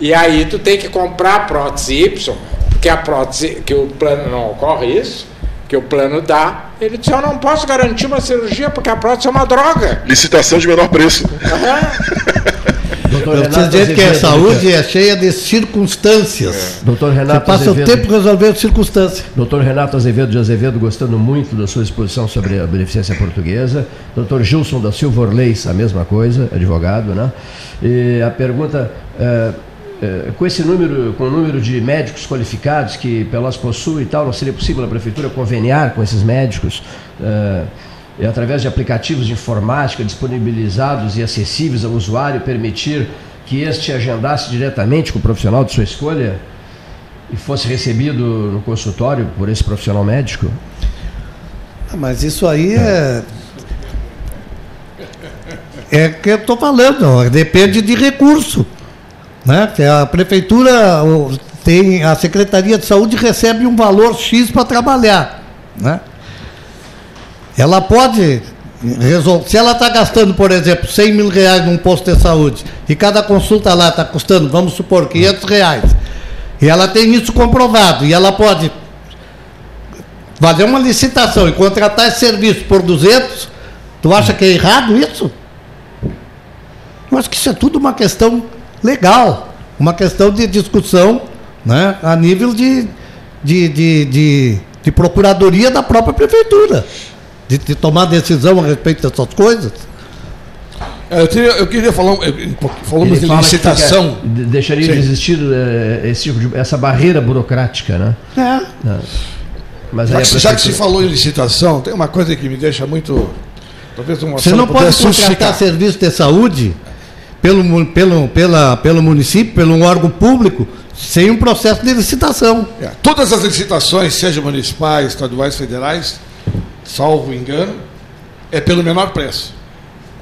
D: E aí tu tem que comprar a prótese Y, porque a prótese, que o plano não ocorre isso, que o plano dá, ele diz, eu não posso garantir uma cirurgia porque a prótese é uma droga.
G: Licitação de menor preço. Uhum. [laughs]
E: Doutor eu preciso dizer que a saúde é cheia de circunstâncias.
A: É. Doutor Renato
E: Você passa Azevedo, o tempo resolvendo circunstâncias.
A: Doutor Renato Azevedo de Azevedo, gostando muito da sua exposição sobre a beneficência portuguesa. Doutor Gilson da Silva Orleis, a mesma coisa, advogado, né? E a pergunta. É, é, com esse número, com o número de médicos qualificados que Pelotas possui e tal, não seria possível a prefeitura conveniar com esses médicos? É, e através de aplicativos de informática disponibilizados e acessíveis ao usuário, permitir que este agendasse diretamente com o profissional de sua escolha e fosse recebido no consultório por esse profissional médico?
E: Ah, mas isso aí é. É que eu estou falando, depende de recurso. Né? A prefeitura tem, a Secretaria de Saúde recebe um valor X para trabalhar. Né? Ela pode resolver. Se ela está gastando, por exemplo, 100 mil reais num posto de saúde e cada consulta lá está custando, vamos supor, 500 reais, e ela tem isso comprovado, e ela pode fazer uma licitação e contratar esse serviço por 200, tu acha que é errado isso? Eu acho que isso é tudo uma questão legal, uma questão de discussão né, a nível de, de, de, de, de procuradoria da própria prefeitura de, de tomar decisão a respeito dessas coisas?
F: É, eu, queria, eu queria falar, falamos de licitação.
A: Quer, deixaria Sim. de existir é, esse tipo de, essa barreira burocrática, né?
E: É. é.
F: Mas já, que, já que se falou em licitação, tem uma coisa que me deixa muito.
E: Talvez uma Você não pode contratar serviço de saúde pelo, pelo, pela, pelo município, pelo órgão público, sem um processo de licitação.
F: É, todas as licitações, sejam municipais, estaduais, federais, salvo engano, é pelo menor preço.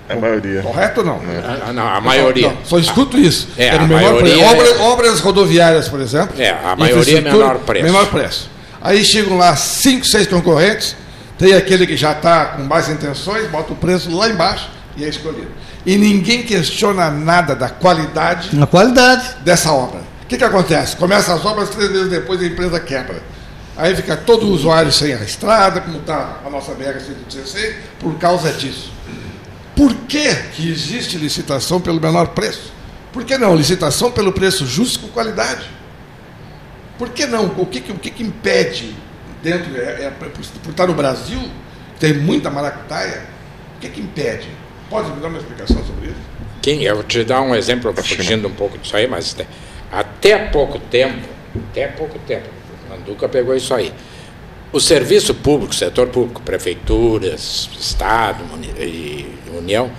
G: A maioria.
F: Correto ou não?
D: É. Não, a maioria. Não,
F: só escuto isso.
D: É, é a maioria
F: obras, é... obras, rodoviárias, por exemplo.
D: É, a maioria é menor preço.
F: Menor preço. Aí chegam lá cinco, seis concorrentes, tem aquele que já está com mais intenções, bota o preço lá embaixo e é escolhido. E ninguém questiona nada da qualidade,
E: Na qualidade.
F: dessa obra. O que, que acontece? Começa as obras, três meses depois a empresa quebra. Aí fica todo o usuário sem a estrada, como está a nossa BR-116, por causa disso. Por que, que existe licitação pelo menor preço? Por que não? Licitação pelo preço justo com qualidade. Por que não? O que, o que, que impede, dentro, é, é, por, por estar no Brasil, tem muita maracutaia, o que, que impede? Pode me dar uma explicação sobre isso?
D: Quem? Eu vou te dar um exemplo, fugindo um pouco disso aí, mas até pouco tempo, até pouco tempo, Manduca pegou isso aí. O serviço público, setor público, prefeituras, Estado e União,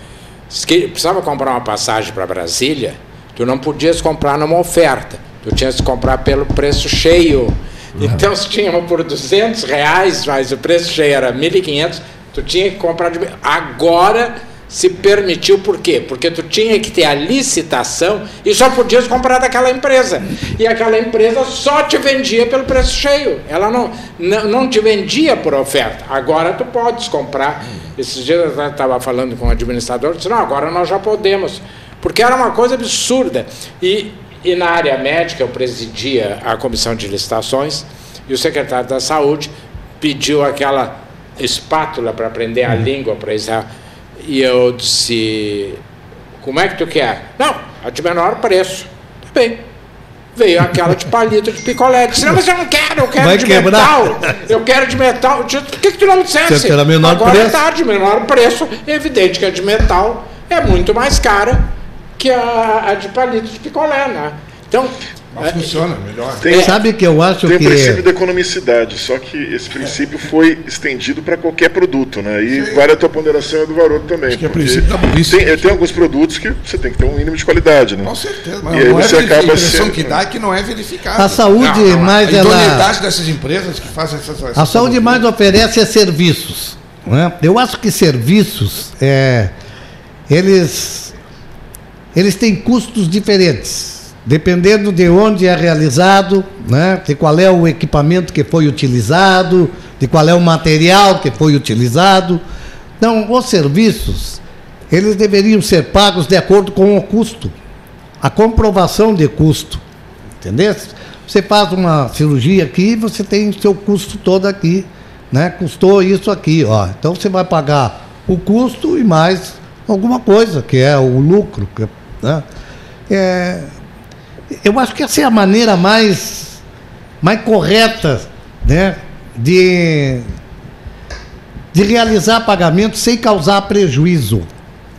D: que precisava comprar uma passagem para Brasília, tu não podias comprar numa oferta, tu tinhas que comprar pelo preço cheio. Então, se tinha por 200 reais, mas o preço cheio era 1.500, tu tinha que comprar de... Agora se permitiu por quê? Porque tu tinha que ter a licitação e só podias comprar daquela empresa. E aquela empresa só te vendia pelo preço cheio. Ela não, não, não te vendia por oferta. Agora tu podes comprar. Esses dias eu estava falando com o administrador, disse, não, agora nós já podemos. Porque era uma coisa absurda. E, e na área médica eu presidia a comissão de licitações e o secretário da saúde pediu aquela espátula para aprender a língua para Israel e eu disse: Como é que tu quer? Não, a de menor preço. Tá bem. Veio aquela de palito de picolé. Disse, não, mas eu não quero, eu quero Vai de quebrar. metal. Eu quero de metal. Por que, que tu não me dissesse?
E: Era menor
D: Agora
E: preço.
D: é tarde, menor preço. É evidente que a de metal é muito mais cara que a, a de palito de picolé, né? Então,
F: mas é, funciona melhor.
E: Tem, Sabe que eu acho
G: tem
E: que.
G: Tem o princípio da economicidade, só que esse princípio foi estendido para qualquer produto, né? E Sim. vale a tua ponderação do Varoto também. Acho
F: que é princípio da burrice.
G: Tem, tem alguns produtos que você tem que ter um mínimo de qualidade, né?
F: Com certeza, mas e aí você é acaba a impressão sendo... que dá é que não é verificado.
E: A saúde não, não, mais
F: a
E: ela.
F: dessas empresas que fazem essas. essas
E: a saúde mais oferece é serviços. Né? Eu acho que serviços, é, eles, eles têm custos diferentes dependendo de onde é realizado, né, de qual é o equipamento que foi utilizado, de qual é o material que foi utilizado. Então, os serviços, eles deveriam ser pagos de acordo com o custo, a comprovação de custo, entendeu? Você faz uma cirurgia aqui, você tem seu custo todo aqui, né? Custou isso aqui, ó. Então você vai pagar o custo e mais alguma coisa, que é o lucro, né? É, eu acho que essa é a maneira mais, mais correta né, de, de realizar pagamento sem causar prejuízo.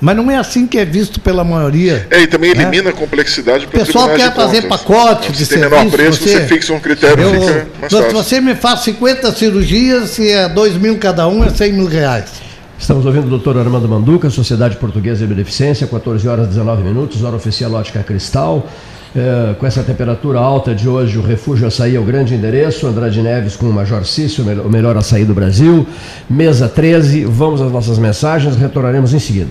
E: Mas não é assim que é visto pela maioria.
G: É, e também né? elimina a complexidade
E: para o pessoal quer fazer pacote de serviço. menor
G: preço, você, você, fixa um critério, eu, fica mais fácil.
E: Você me faz 50 cirurgias, se é 2 mil cada um, é 100 mil reais.
A: Estamos ouvindo o doutor Armando Manduca, Sociedade Portuguesa de Beneficência, 14 horas 19 minutos, hora oficial Ótica Cristal. É, com essa temperatura alta de hoje, o Refúgio Açaí é o grande endereço. Andrade Neves com o Major Cício, o melhor açaí do Brasil. Mesa 13, vamos às nossas mensagens, retornaremos em seguida.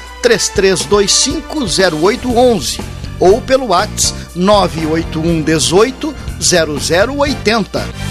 I: 33250811 ou pelo WhatsApp 981 18 0080.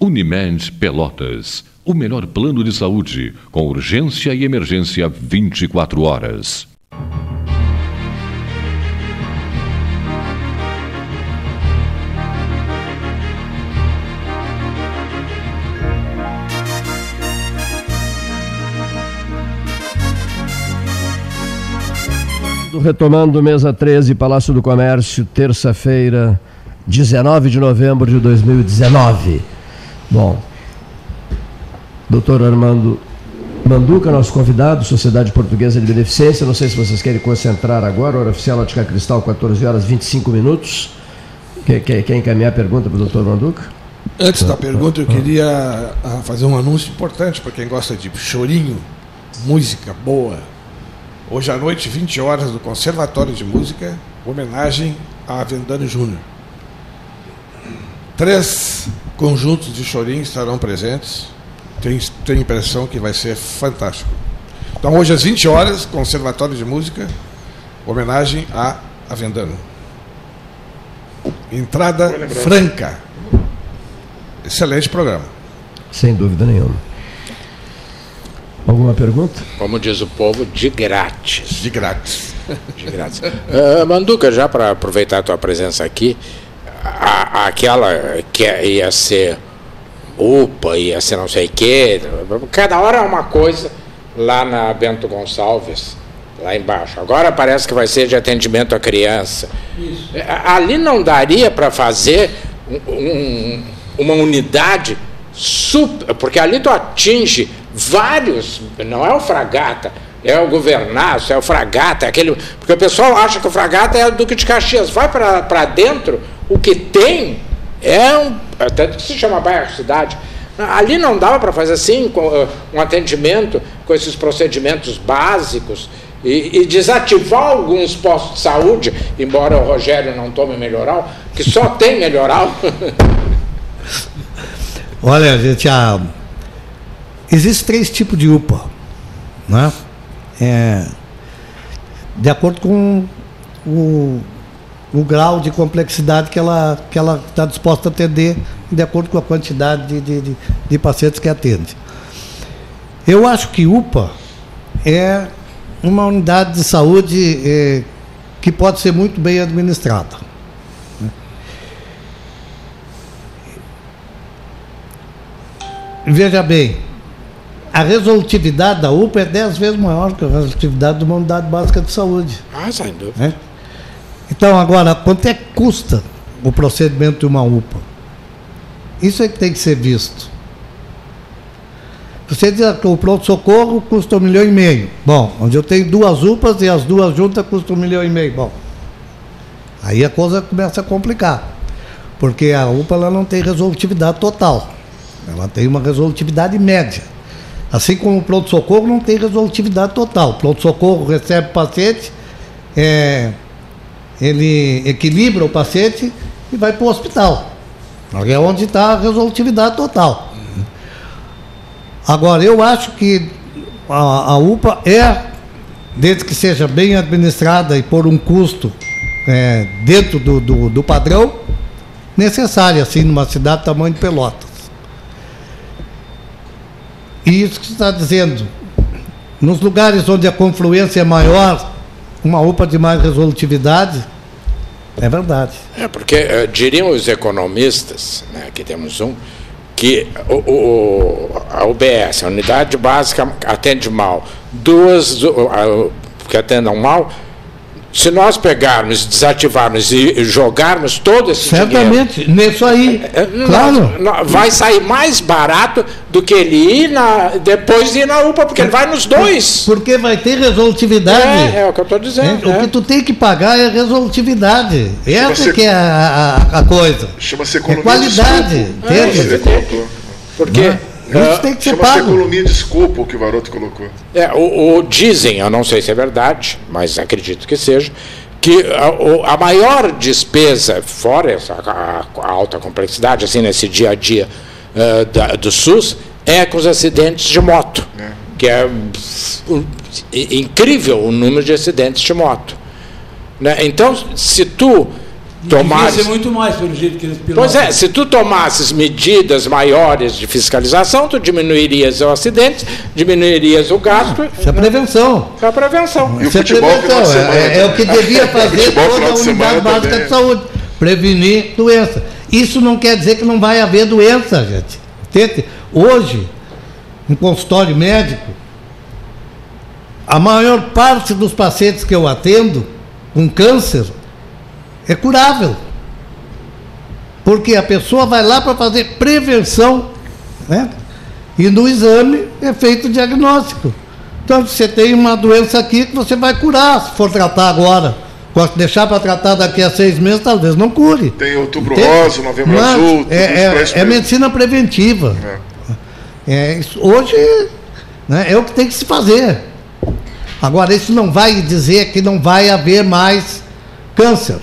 J: Unimed Pelotas. O melhor plano de saúde, com urgência e emergência 24 horas.
A: Retomando mesa 13, Palácio do Comércio, terça-feira, 19 de novembro de 2019. Bom, doutor Armando Manduca, nosso convidado, Sociedade Portuguesa de Beneficência. Não sei se vocês querem concentrar agora, hora oficial Ótica Cristal, 14 horas 25 minutos. Quer, quer, quer encaminhar a pergunta para o doutor Manduca?
F: Antes da pergunta, eu queria ah, fazer um anúncio importante para quem gosta de chorinho, música boa. Hoje à noite, 20 horas, no Conservatório de Música, homenagem a Vendano Júnior. Três conjuntos de chorinho estarão presentes. Tenho, tenho impressão que vai ser fantástico. Então, hoje às 20 horas, Conservatório de Música, homenagem a Avendano. Entrada franca. Excelente programa.
A: Sem dúvida nenhuma. Alguma pergunta?
D: Como diz o povo, de grátis.
F: De grátis.
D: De grátis. Uh, [laughs] Manduca, já para aproveitar a tua presença aqui, a, aquela que ia ser UPA, ia ser não sei o quê, cada hora é uma coisa lá na Bento Gonçalves, lá embaixo. Agora parece que vai ser de atendimento à criança. Isso. Ali não daria para fazer um, um, uma unidade super, porque ali tu atinge vários, não é o fragata, é o governaço, é o fragata, é aquele. Porque o pessoal acha que o fragata é o Duque de Caxias. Vai para dentro, o que tem é um. Tanto que se chama bairro cidade. Ali não dava para fazer assim, uh, um atendimento com esses procedimentos básicos e, e, desativar alguns postos de saúde, embora o Rogério não tome melhoral, que só tem melhoral. [laughs]
E: Olha, gente, a... existem três tipos de UPA. Né? É... De acordo com o, o grau de complexidade que ela está que ela tá disposta a atender, de acordo com a quantidade de, de, de, de pacientes que atende. Eu acho que UPA é uma unidade de saúde é, que pode ser muito bem administrada. Veja bem, a resolutividade da UPA é 10 vezes maior que a resolutividade de uma unidade básica de saúde.
D: Ah, sem dúvida. É?
E: Então, agora, quanto é que custa o procedimento de uma UPA? Isso é que tem que ser visto. Você diz que o pronto-socorro custa um milhão e meio. Bom, onde eu tenho duas UPAs e as duas juntas custam um milhão e meio. Bom, aí a coisa começa a complicar. Porque a UPA ela não tem resolutividade total. Ela tem uma resolutividade média. Assim como o pronto-socorro não tem resolutividade total. O pronto-socorro recebe paciente, é, ele equilibra o paciente e vai para o hospital. É onde está a resolutividade total. Agora, eu acho que a, a, UPA é, desde que seja bem administrada e por um custo é, dentro do, do, do padrão, necessária, assim, numa cidade do tamanho de Pelotas. E isso que você está dizendo, nos lugares onde a confluência é maior, uma UPA de mais resolutividade, é verdade.
D: É, porque uh, diriam os economistas, né, aqui temos um, que o, o, a UBS, a Unidade Básica, atende mal. Duas uh, que atendam mal, se nós pegarmos, desativarmos e jogarmos todo esse
E: Certamente, dinheiro... Certamente, nisso aí, é, claro.
D: vai sair mais barato do que ele ir na, depois de ir na UPA, porque ele vai nos dois.
E: Porque vai ter resolutividade.
D: É, é o que eu estou dizendo.
E: É, é. O que tu tem que pagar é resolutividade. Essa que é a, a, a coisa.
G: Chama-se
E: é qualidade.
G: É,
D: porque...
E: Isso tem que ser pago.
G: economia de escopo que o Varoto colocou.
D: É, o, o, dizem, eu não sei se é verdade, mas acredito que seja, que a, a maior despesa, fora essa, a, a, alta complexidade, assim, nesse dia a dia uh, da, do SUS, é com os acidentes de moto. É. Que é um, incrível o número de acidentes de moto. Né? Então, se tu
H: tomasse. ser muito mais, pelo jeito que eles
D: pilotam. Pois é, se tu tomasses medidas maiores de fiscalização, tu diminuirias o acidente, diminuirias o gasto.
E: Isso é prevenção.
D: É a prevenção.
E: E Isso é prevenção. É, é, o que devia [laughs] fazer toda a unidade básica também. de saúde. Prevenir doença. Isso não quer dizer que não vai haver doença, gente. Hoje, em consultório médico, a maior parte dos pacientes que eu atendo com câncer é curável. Porque a pessoa vai lá para fazer prevenção, né? E no exame é feito o diagnóstico. Então, você tem uma doença aqui que você vai curar, se for tratar agora. Deixar para tratar daqui a seis meses, talvez não cure.
G: Tem outubro tem, rosa, novembro mas, azul.
E: É, é, é medicina preventiva. É. É, isso, hoje né, é o que tem que se fazer. Agora, isso não vai dizer que não vai haver mais câncer.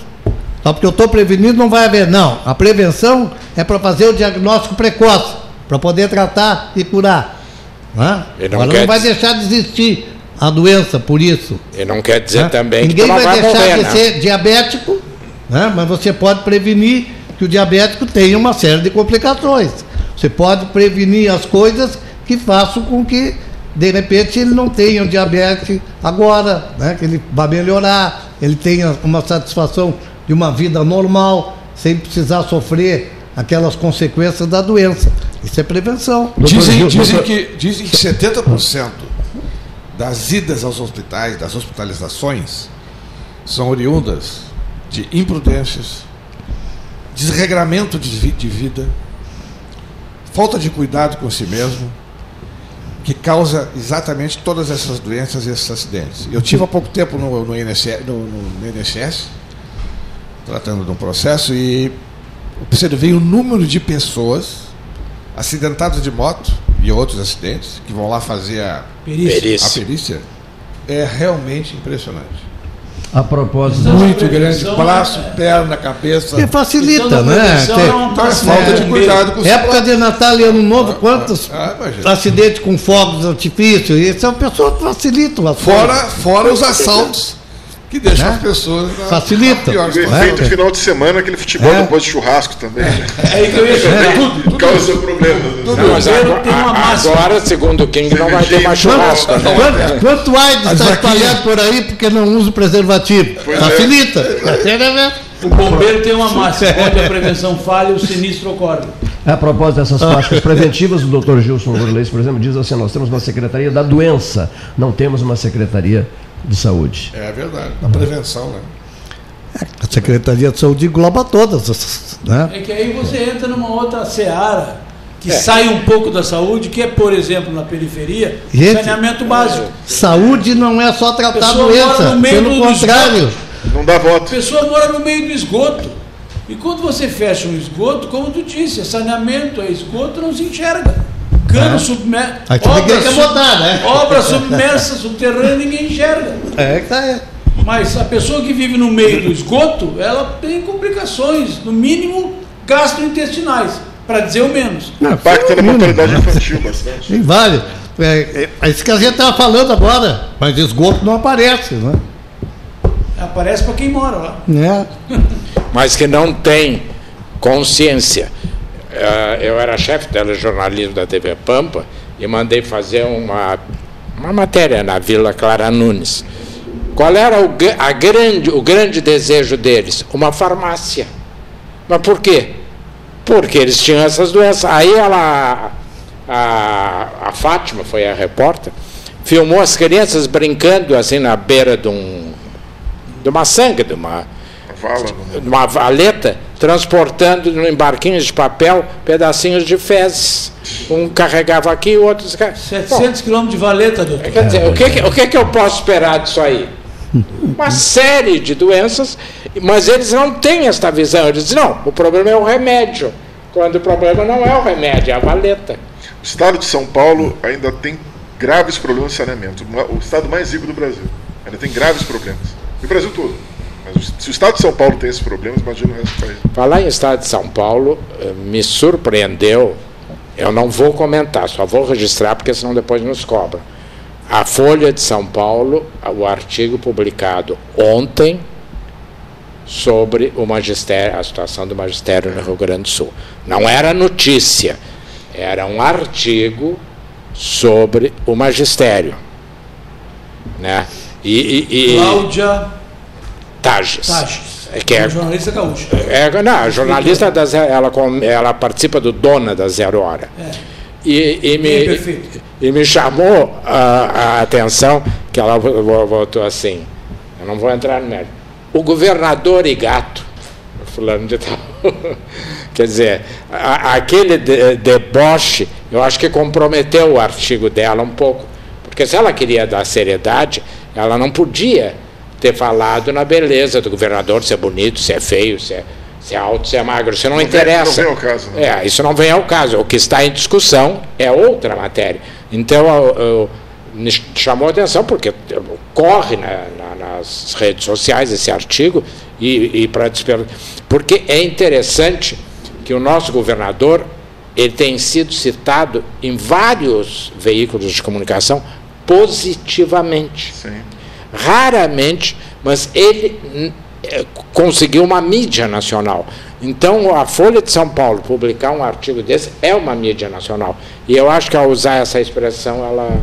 E: Só porque eu estou prevenindo não vai haver. Não. A prevenção é para fazer o diagnóstico precoce, para poder tratar e curar. Né? E não, não vai deixar de existir a doença por isso.
D: E não quer dizer né? também
E: Ninguém
D: que
E: vai,
D: vai
E: deixar
D: morrer,
E: de
D: né?
E: ser diabético, né? mas você pode prevenir que o diabético tenha uma série de complicações. Você Você pode prevenir as coisas que façam com que, de repente, ele não tenha o diabetes agora, né? que ele vai melhorar, ele tenha uma satisfação de uma vida normal, sem precisar sofrer aquelas consequências da doença. Isso é prevenção.
F: Dizem, dizem que, dizem que 70% das idas aos hospitais, das hospitalizações, são oriundas de imprudências, desregramento de, vi de vida, falta de cuidado com si mesmo, que causa exatamente todas essas doenças e esses acidentes. Eu tive há pouco tempo no, no, INSS, no, no INSS, tratando de um processo, e observei o número de pessoas acidentadas de moto e outros acidentes que vão lá fazer a
H: perícia.
F: A perícia é realmente impressionante.
A: A propósito.
F: Muito grande, braço, é... perna, cabeça.
E: Que facilita, né? Tem,
F: então, é falta de cuidado com
E: Época de Natal e Ano Novo, ah, quantos ah, ah, acidentes com fogos de artifício? Isso é uma pessoa facilita o
F: Fora, fora os assaltos que deixa né? as pessoas.
E: Facilita.
G: O efeito é. final de semana, aquele futebol é. depois de churrasco também. Né?
H: É aí que eu ia chegar. Tudo,
G: tudo. Causa problemas.
D: Tudo. Mas agora, agora, segundo o King, não vai ter mais churrasco.
E: Quanto, né? quanto AIDS está espalhado por aí porque não usa preservativo? Pois Facilita.
H: É. O bombeiro tem uma máxima, onde a prevenção falha, o sinistro ocorre.
A: A propósito dessas práticas preventivas, o doutor Gilson Burleis, por exemplo, diz assim: nós temos uma secretaria da doença, não temos uma secretaria de saúde.
F: É verdade, a prevenção, né?
E: A Secretaria de Saúde engloba todas. Né?
H: É que aí você entra numa outra seara que é. sai um pouco da saúde, que é, por exemplo, na periferia, Gente, saneamento básico.
E: Saúde não é só tratar a doença, pelo contrário.
G: Não dá voto.
H: A pessoa mora no meio do esgoto. E quando você fecha um esgoto, como tu disse, é saneamento, é esgoto, não se enxerga cano é. submerso.
E: Obra, sub, botar, né?
H: obra submersa, subterrânea, ninguém enxerga.
E: É, tá é.
H: Mas a pessoa que vive no meio do esgoto, ela tem complicações, no mínimo gastrointestinais, para dizer o menos.
G: Não, Impacta na mortalidade infantil bastante. [laughs]
E: Sim, vale. É, é, isso que a gente estava falando agora, mas esgoto não aparece, né?
H: Aparece para quem mora lá.
E: É. [laughs]
D: mas que não tem consciência eu era chefe de telejornalismo da TV Pampa e mandei fazer uma, uma matéria na Vila Clara Nunes. Qual era o, a grande, o grande desejo deles? Uma farmácia. Mas por quê? Porque eles tinham essas doenças. Aí ela, a, a Fátima, foi a repórter, filmou as crianças brincando assim na beira de, um, de uma sangue, de uma,
G: Vala,
D: de uma valeta, transportando em barquinhos de papel pedacinhos de fezes. Um carregava aqui, o outro...
H: 700 quilômetros de valeta, doutor.
D: Quer dizer, o que, o que, que eu posso esperar disso aí? [laughs] Uma série de doenças, mas eles não têm esta visão. Eles dizem, não, o problema é o remédio. Quando o problema não é o remédio, é a valeta.
G: O estado de São Paulo ainda tem graves problemas de saneamento. O estado mais rico do Brasil. Ainda tem graves problemas. E o Brasil todo. Se o Estado de São Paulo tem esses problemas, imagina o resto do país.
D: Falar em Estado de São Paulo, eh, me surpreendeu, eu não vou comentar, só vou registrar, porque senão depois nos cobra. A Folha de São Paulo, o artigo publicado ontem sobre o magistério, a situação do magistério no Rio Grande do Sul. Não era notícia, era um artigo sobre o magistério. Né?
H: E, e, e Cláudia
D: Tages.
H: Tages.
D: É, que é,
H: jornalista gaúcha.
D: É, não, jornalista da ela, ela participa do Dona da Zero Hora. É. E, e, me, é e me chamou a, a, atenção que ela voltou assim. Eu não vou entrar no mérito. O governador e gato, fulano de tal. [laughs] Quer dizer, a, aquele de, deboche, eu acho que comprometeu o artigo dela um pouco. Porque se ela queria dar seriedade, ela não podia ter falado na beleza do governador, se é bonito, se é feio, se é, se é alto, se é magro. Isso não, não interessa.
G: Vem, não vem ao caso. Né?
D: É, isso não vem ao caso. O que está em discussão é outra matéria. Então, eu, eu, me chamou a atenção porque corre na, na, nas redes sociais esse artigo e, e para porque é interessante que o nosso governador ele tem sido citado em vários veículos de comunicação positivamente.
G: Sim.
D: Raramente, mas ele é, conseguir uma mídia nacional. Então, a Folha de São Paulo publicar um artigo desse é uma mídia nacional. E eu acho que ao usar essa expressão, ela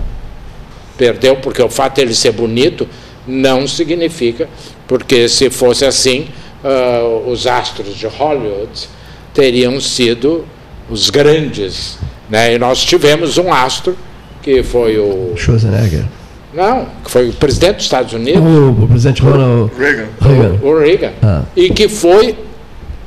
D: perdeu, porque o fato de ele ser bonito não significa, porque se fosse assim, uh, os astros de Hollywood teriam sido os grandes. Né? E nós tivemos um astro, que foi o.
A: Schwarzenegger.
D: Não, que foi o presidente dos Estados Unidos.
A: O, o presidente Ronald
G: Reagan.
A: Reagan.
D: O, o Reagan.
A: Ah.
D: E que foi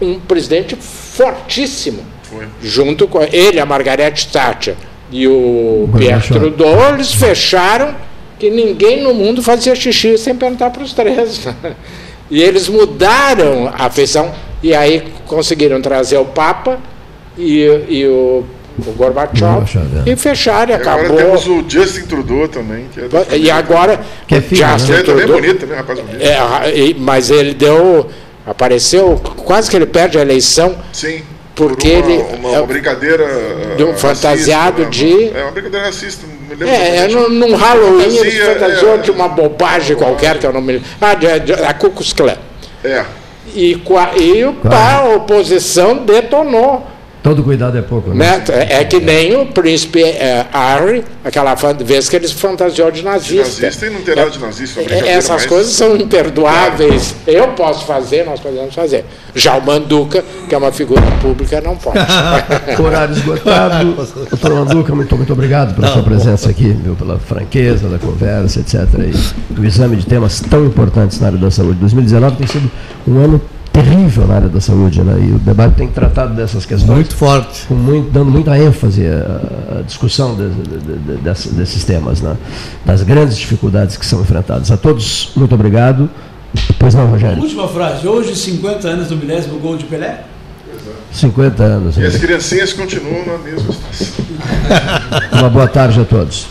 D: um presidente fortíssimo.
G: Foi.
D: Junto com ele, a Margaret Thatcher e o
A: Gorbachev.
D: Pierre Trudeau, eles fecharam que ninguém no mundo fazia xixi sem perguntar para os três. [laughs] E eles mudaram a feição e aí conseguiram trazer o Papa e, e o, o Gorbachev
A: é.
D: e fecharam, e
G: E agora
D: acabou.
G: temos o Justin Trudeau também. Que é
D: E agora,
A: Que é filho,
D: Justin
G: Ele também é
D: Trudeau-
G: bonito, também, rapaz bonito.
D: é, mas ele deu. Apareceu, quase que ele perde a eleição,
G: Sim.
D: porque
G: Por uma,
D: ele.
G: Uma, uma brincadeira.
D: de um fantasiado
G: racista,
D: de-
G: né? É uma brincadeira racista. não me lembro
D: É, é num, num Halloween ele se
G: Fantasia,
D: fantasiou
G: é.
D: de uma bobagem qualquer que eu não me lembro. Ah, de, de, a Ku Klux Klan.
G: É.
D: E, e o- a oposição detonou.
A: Todo cuidado é pouco, né?
D: Né? É é que nem o príncipe é, Harry, aquela vez que ele se fantasiou de nazista.
G: Nazista e não tem nada de nazista. é
D: É, Essas
G: mas-
D: coisas são imperdoáveis. Eu posso fazer, nós podemos fazer. Já o Manduca, que é uma figura pública, não pode. [laughs]
A: Horário esgotado. Doutor Manduca, muito, muito obrigado pela sua presença aqui, viu, pela franqueza da conversa, etc. E do exame de temas tão importantes na área da saúde. 2019 tem sido um ano terrível na área da saúde, né? E o debate tem tratado dessas questões.
E: Muito forte.
A: Com muito, dando muita ênfase à, à discussão de- de- de- dessa- desses temas, né? Das grandes dificuldades que são enfrentadas. A todos, muito obrigado. Pois não, Rogério?
H: Última frase. Hoje, 50 anos do milésimo gol de Pelé.
A: 50 anos.
G: E as criancinhas continuam na mesma situação.
A: Uma boa tarde a todos.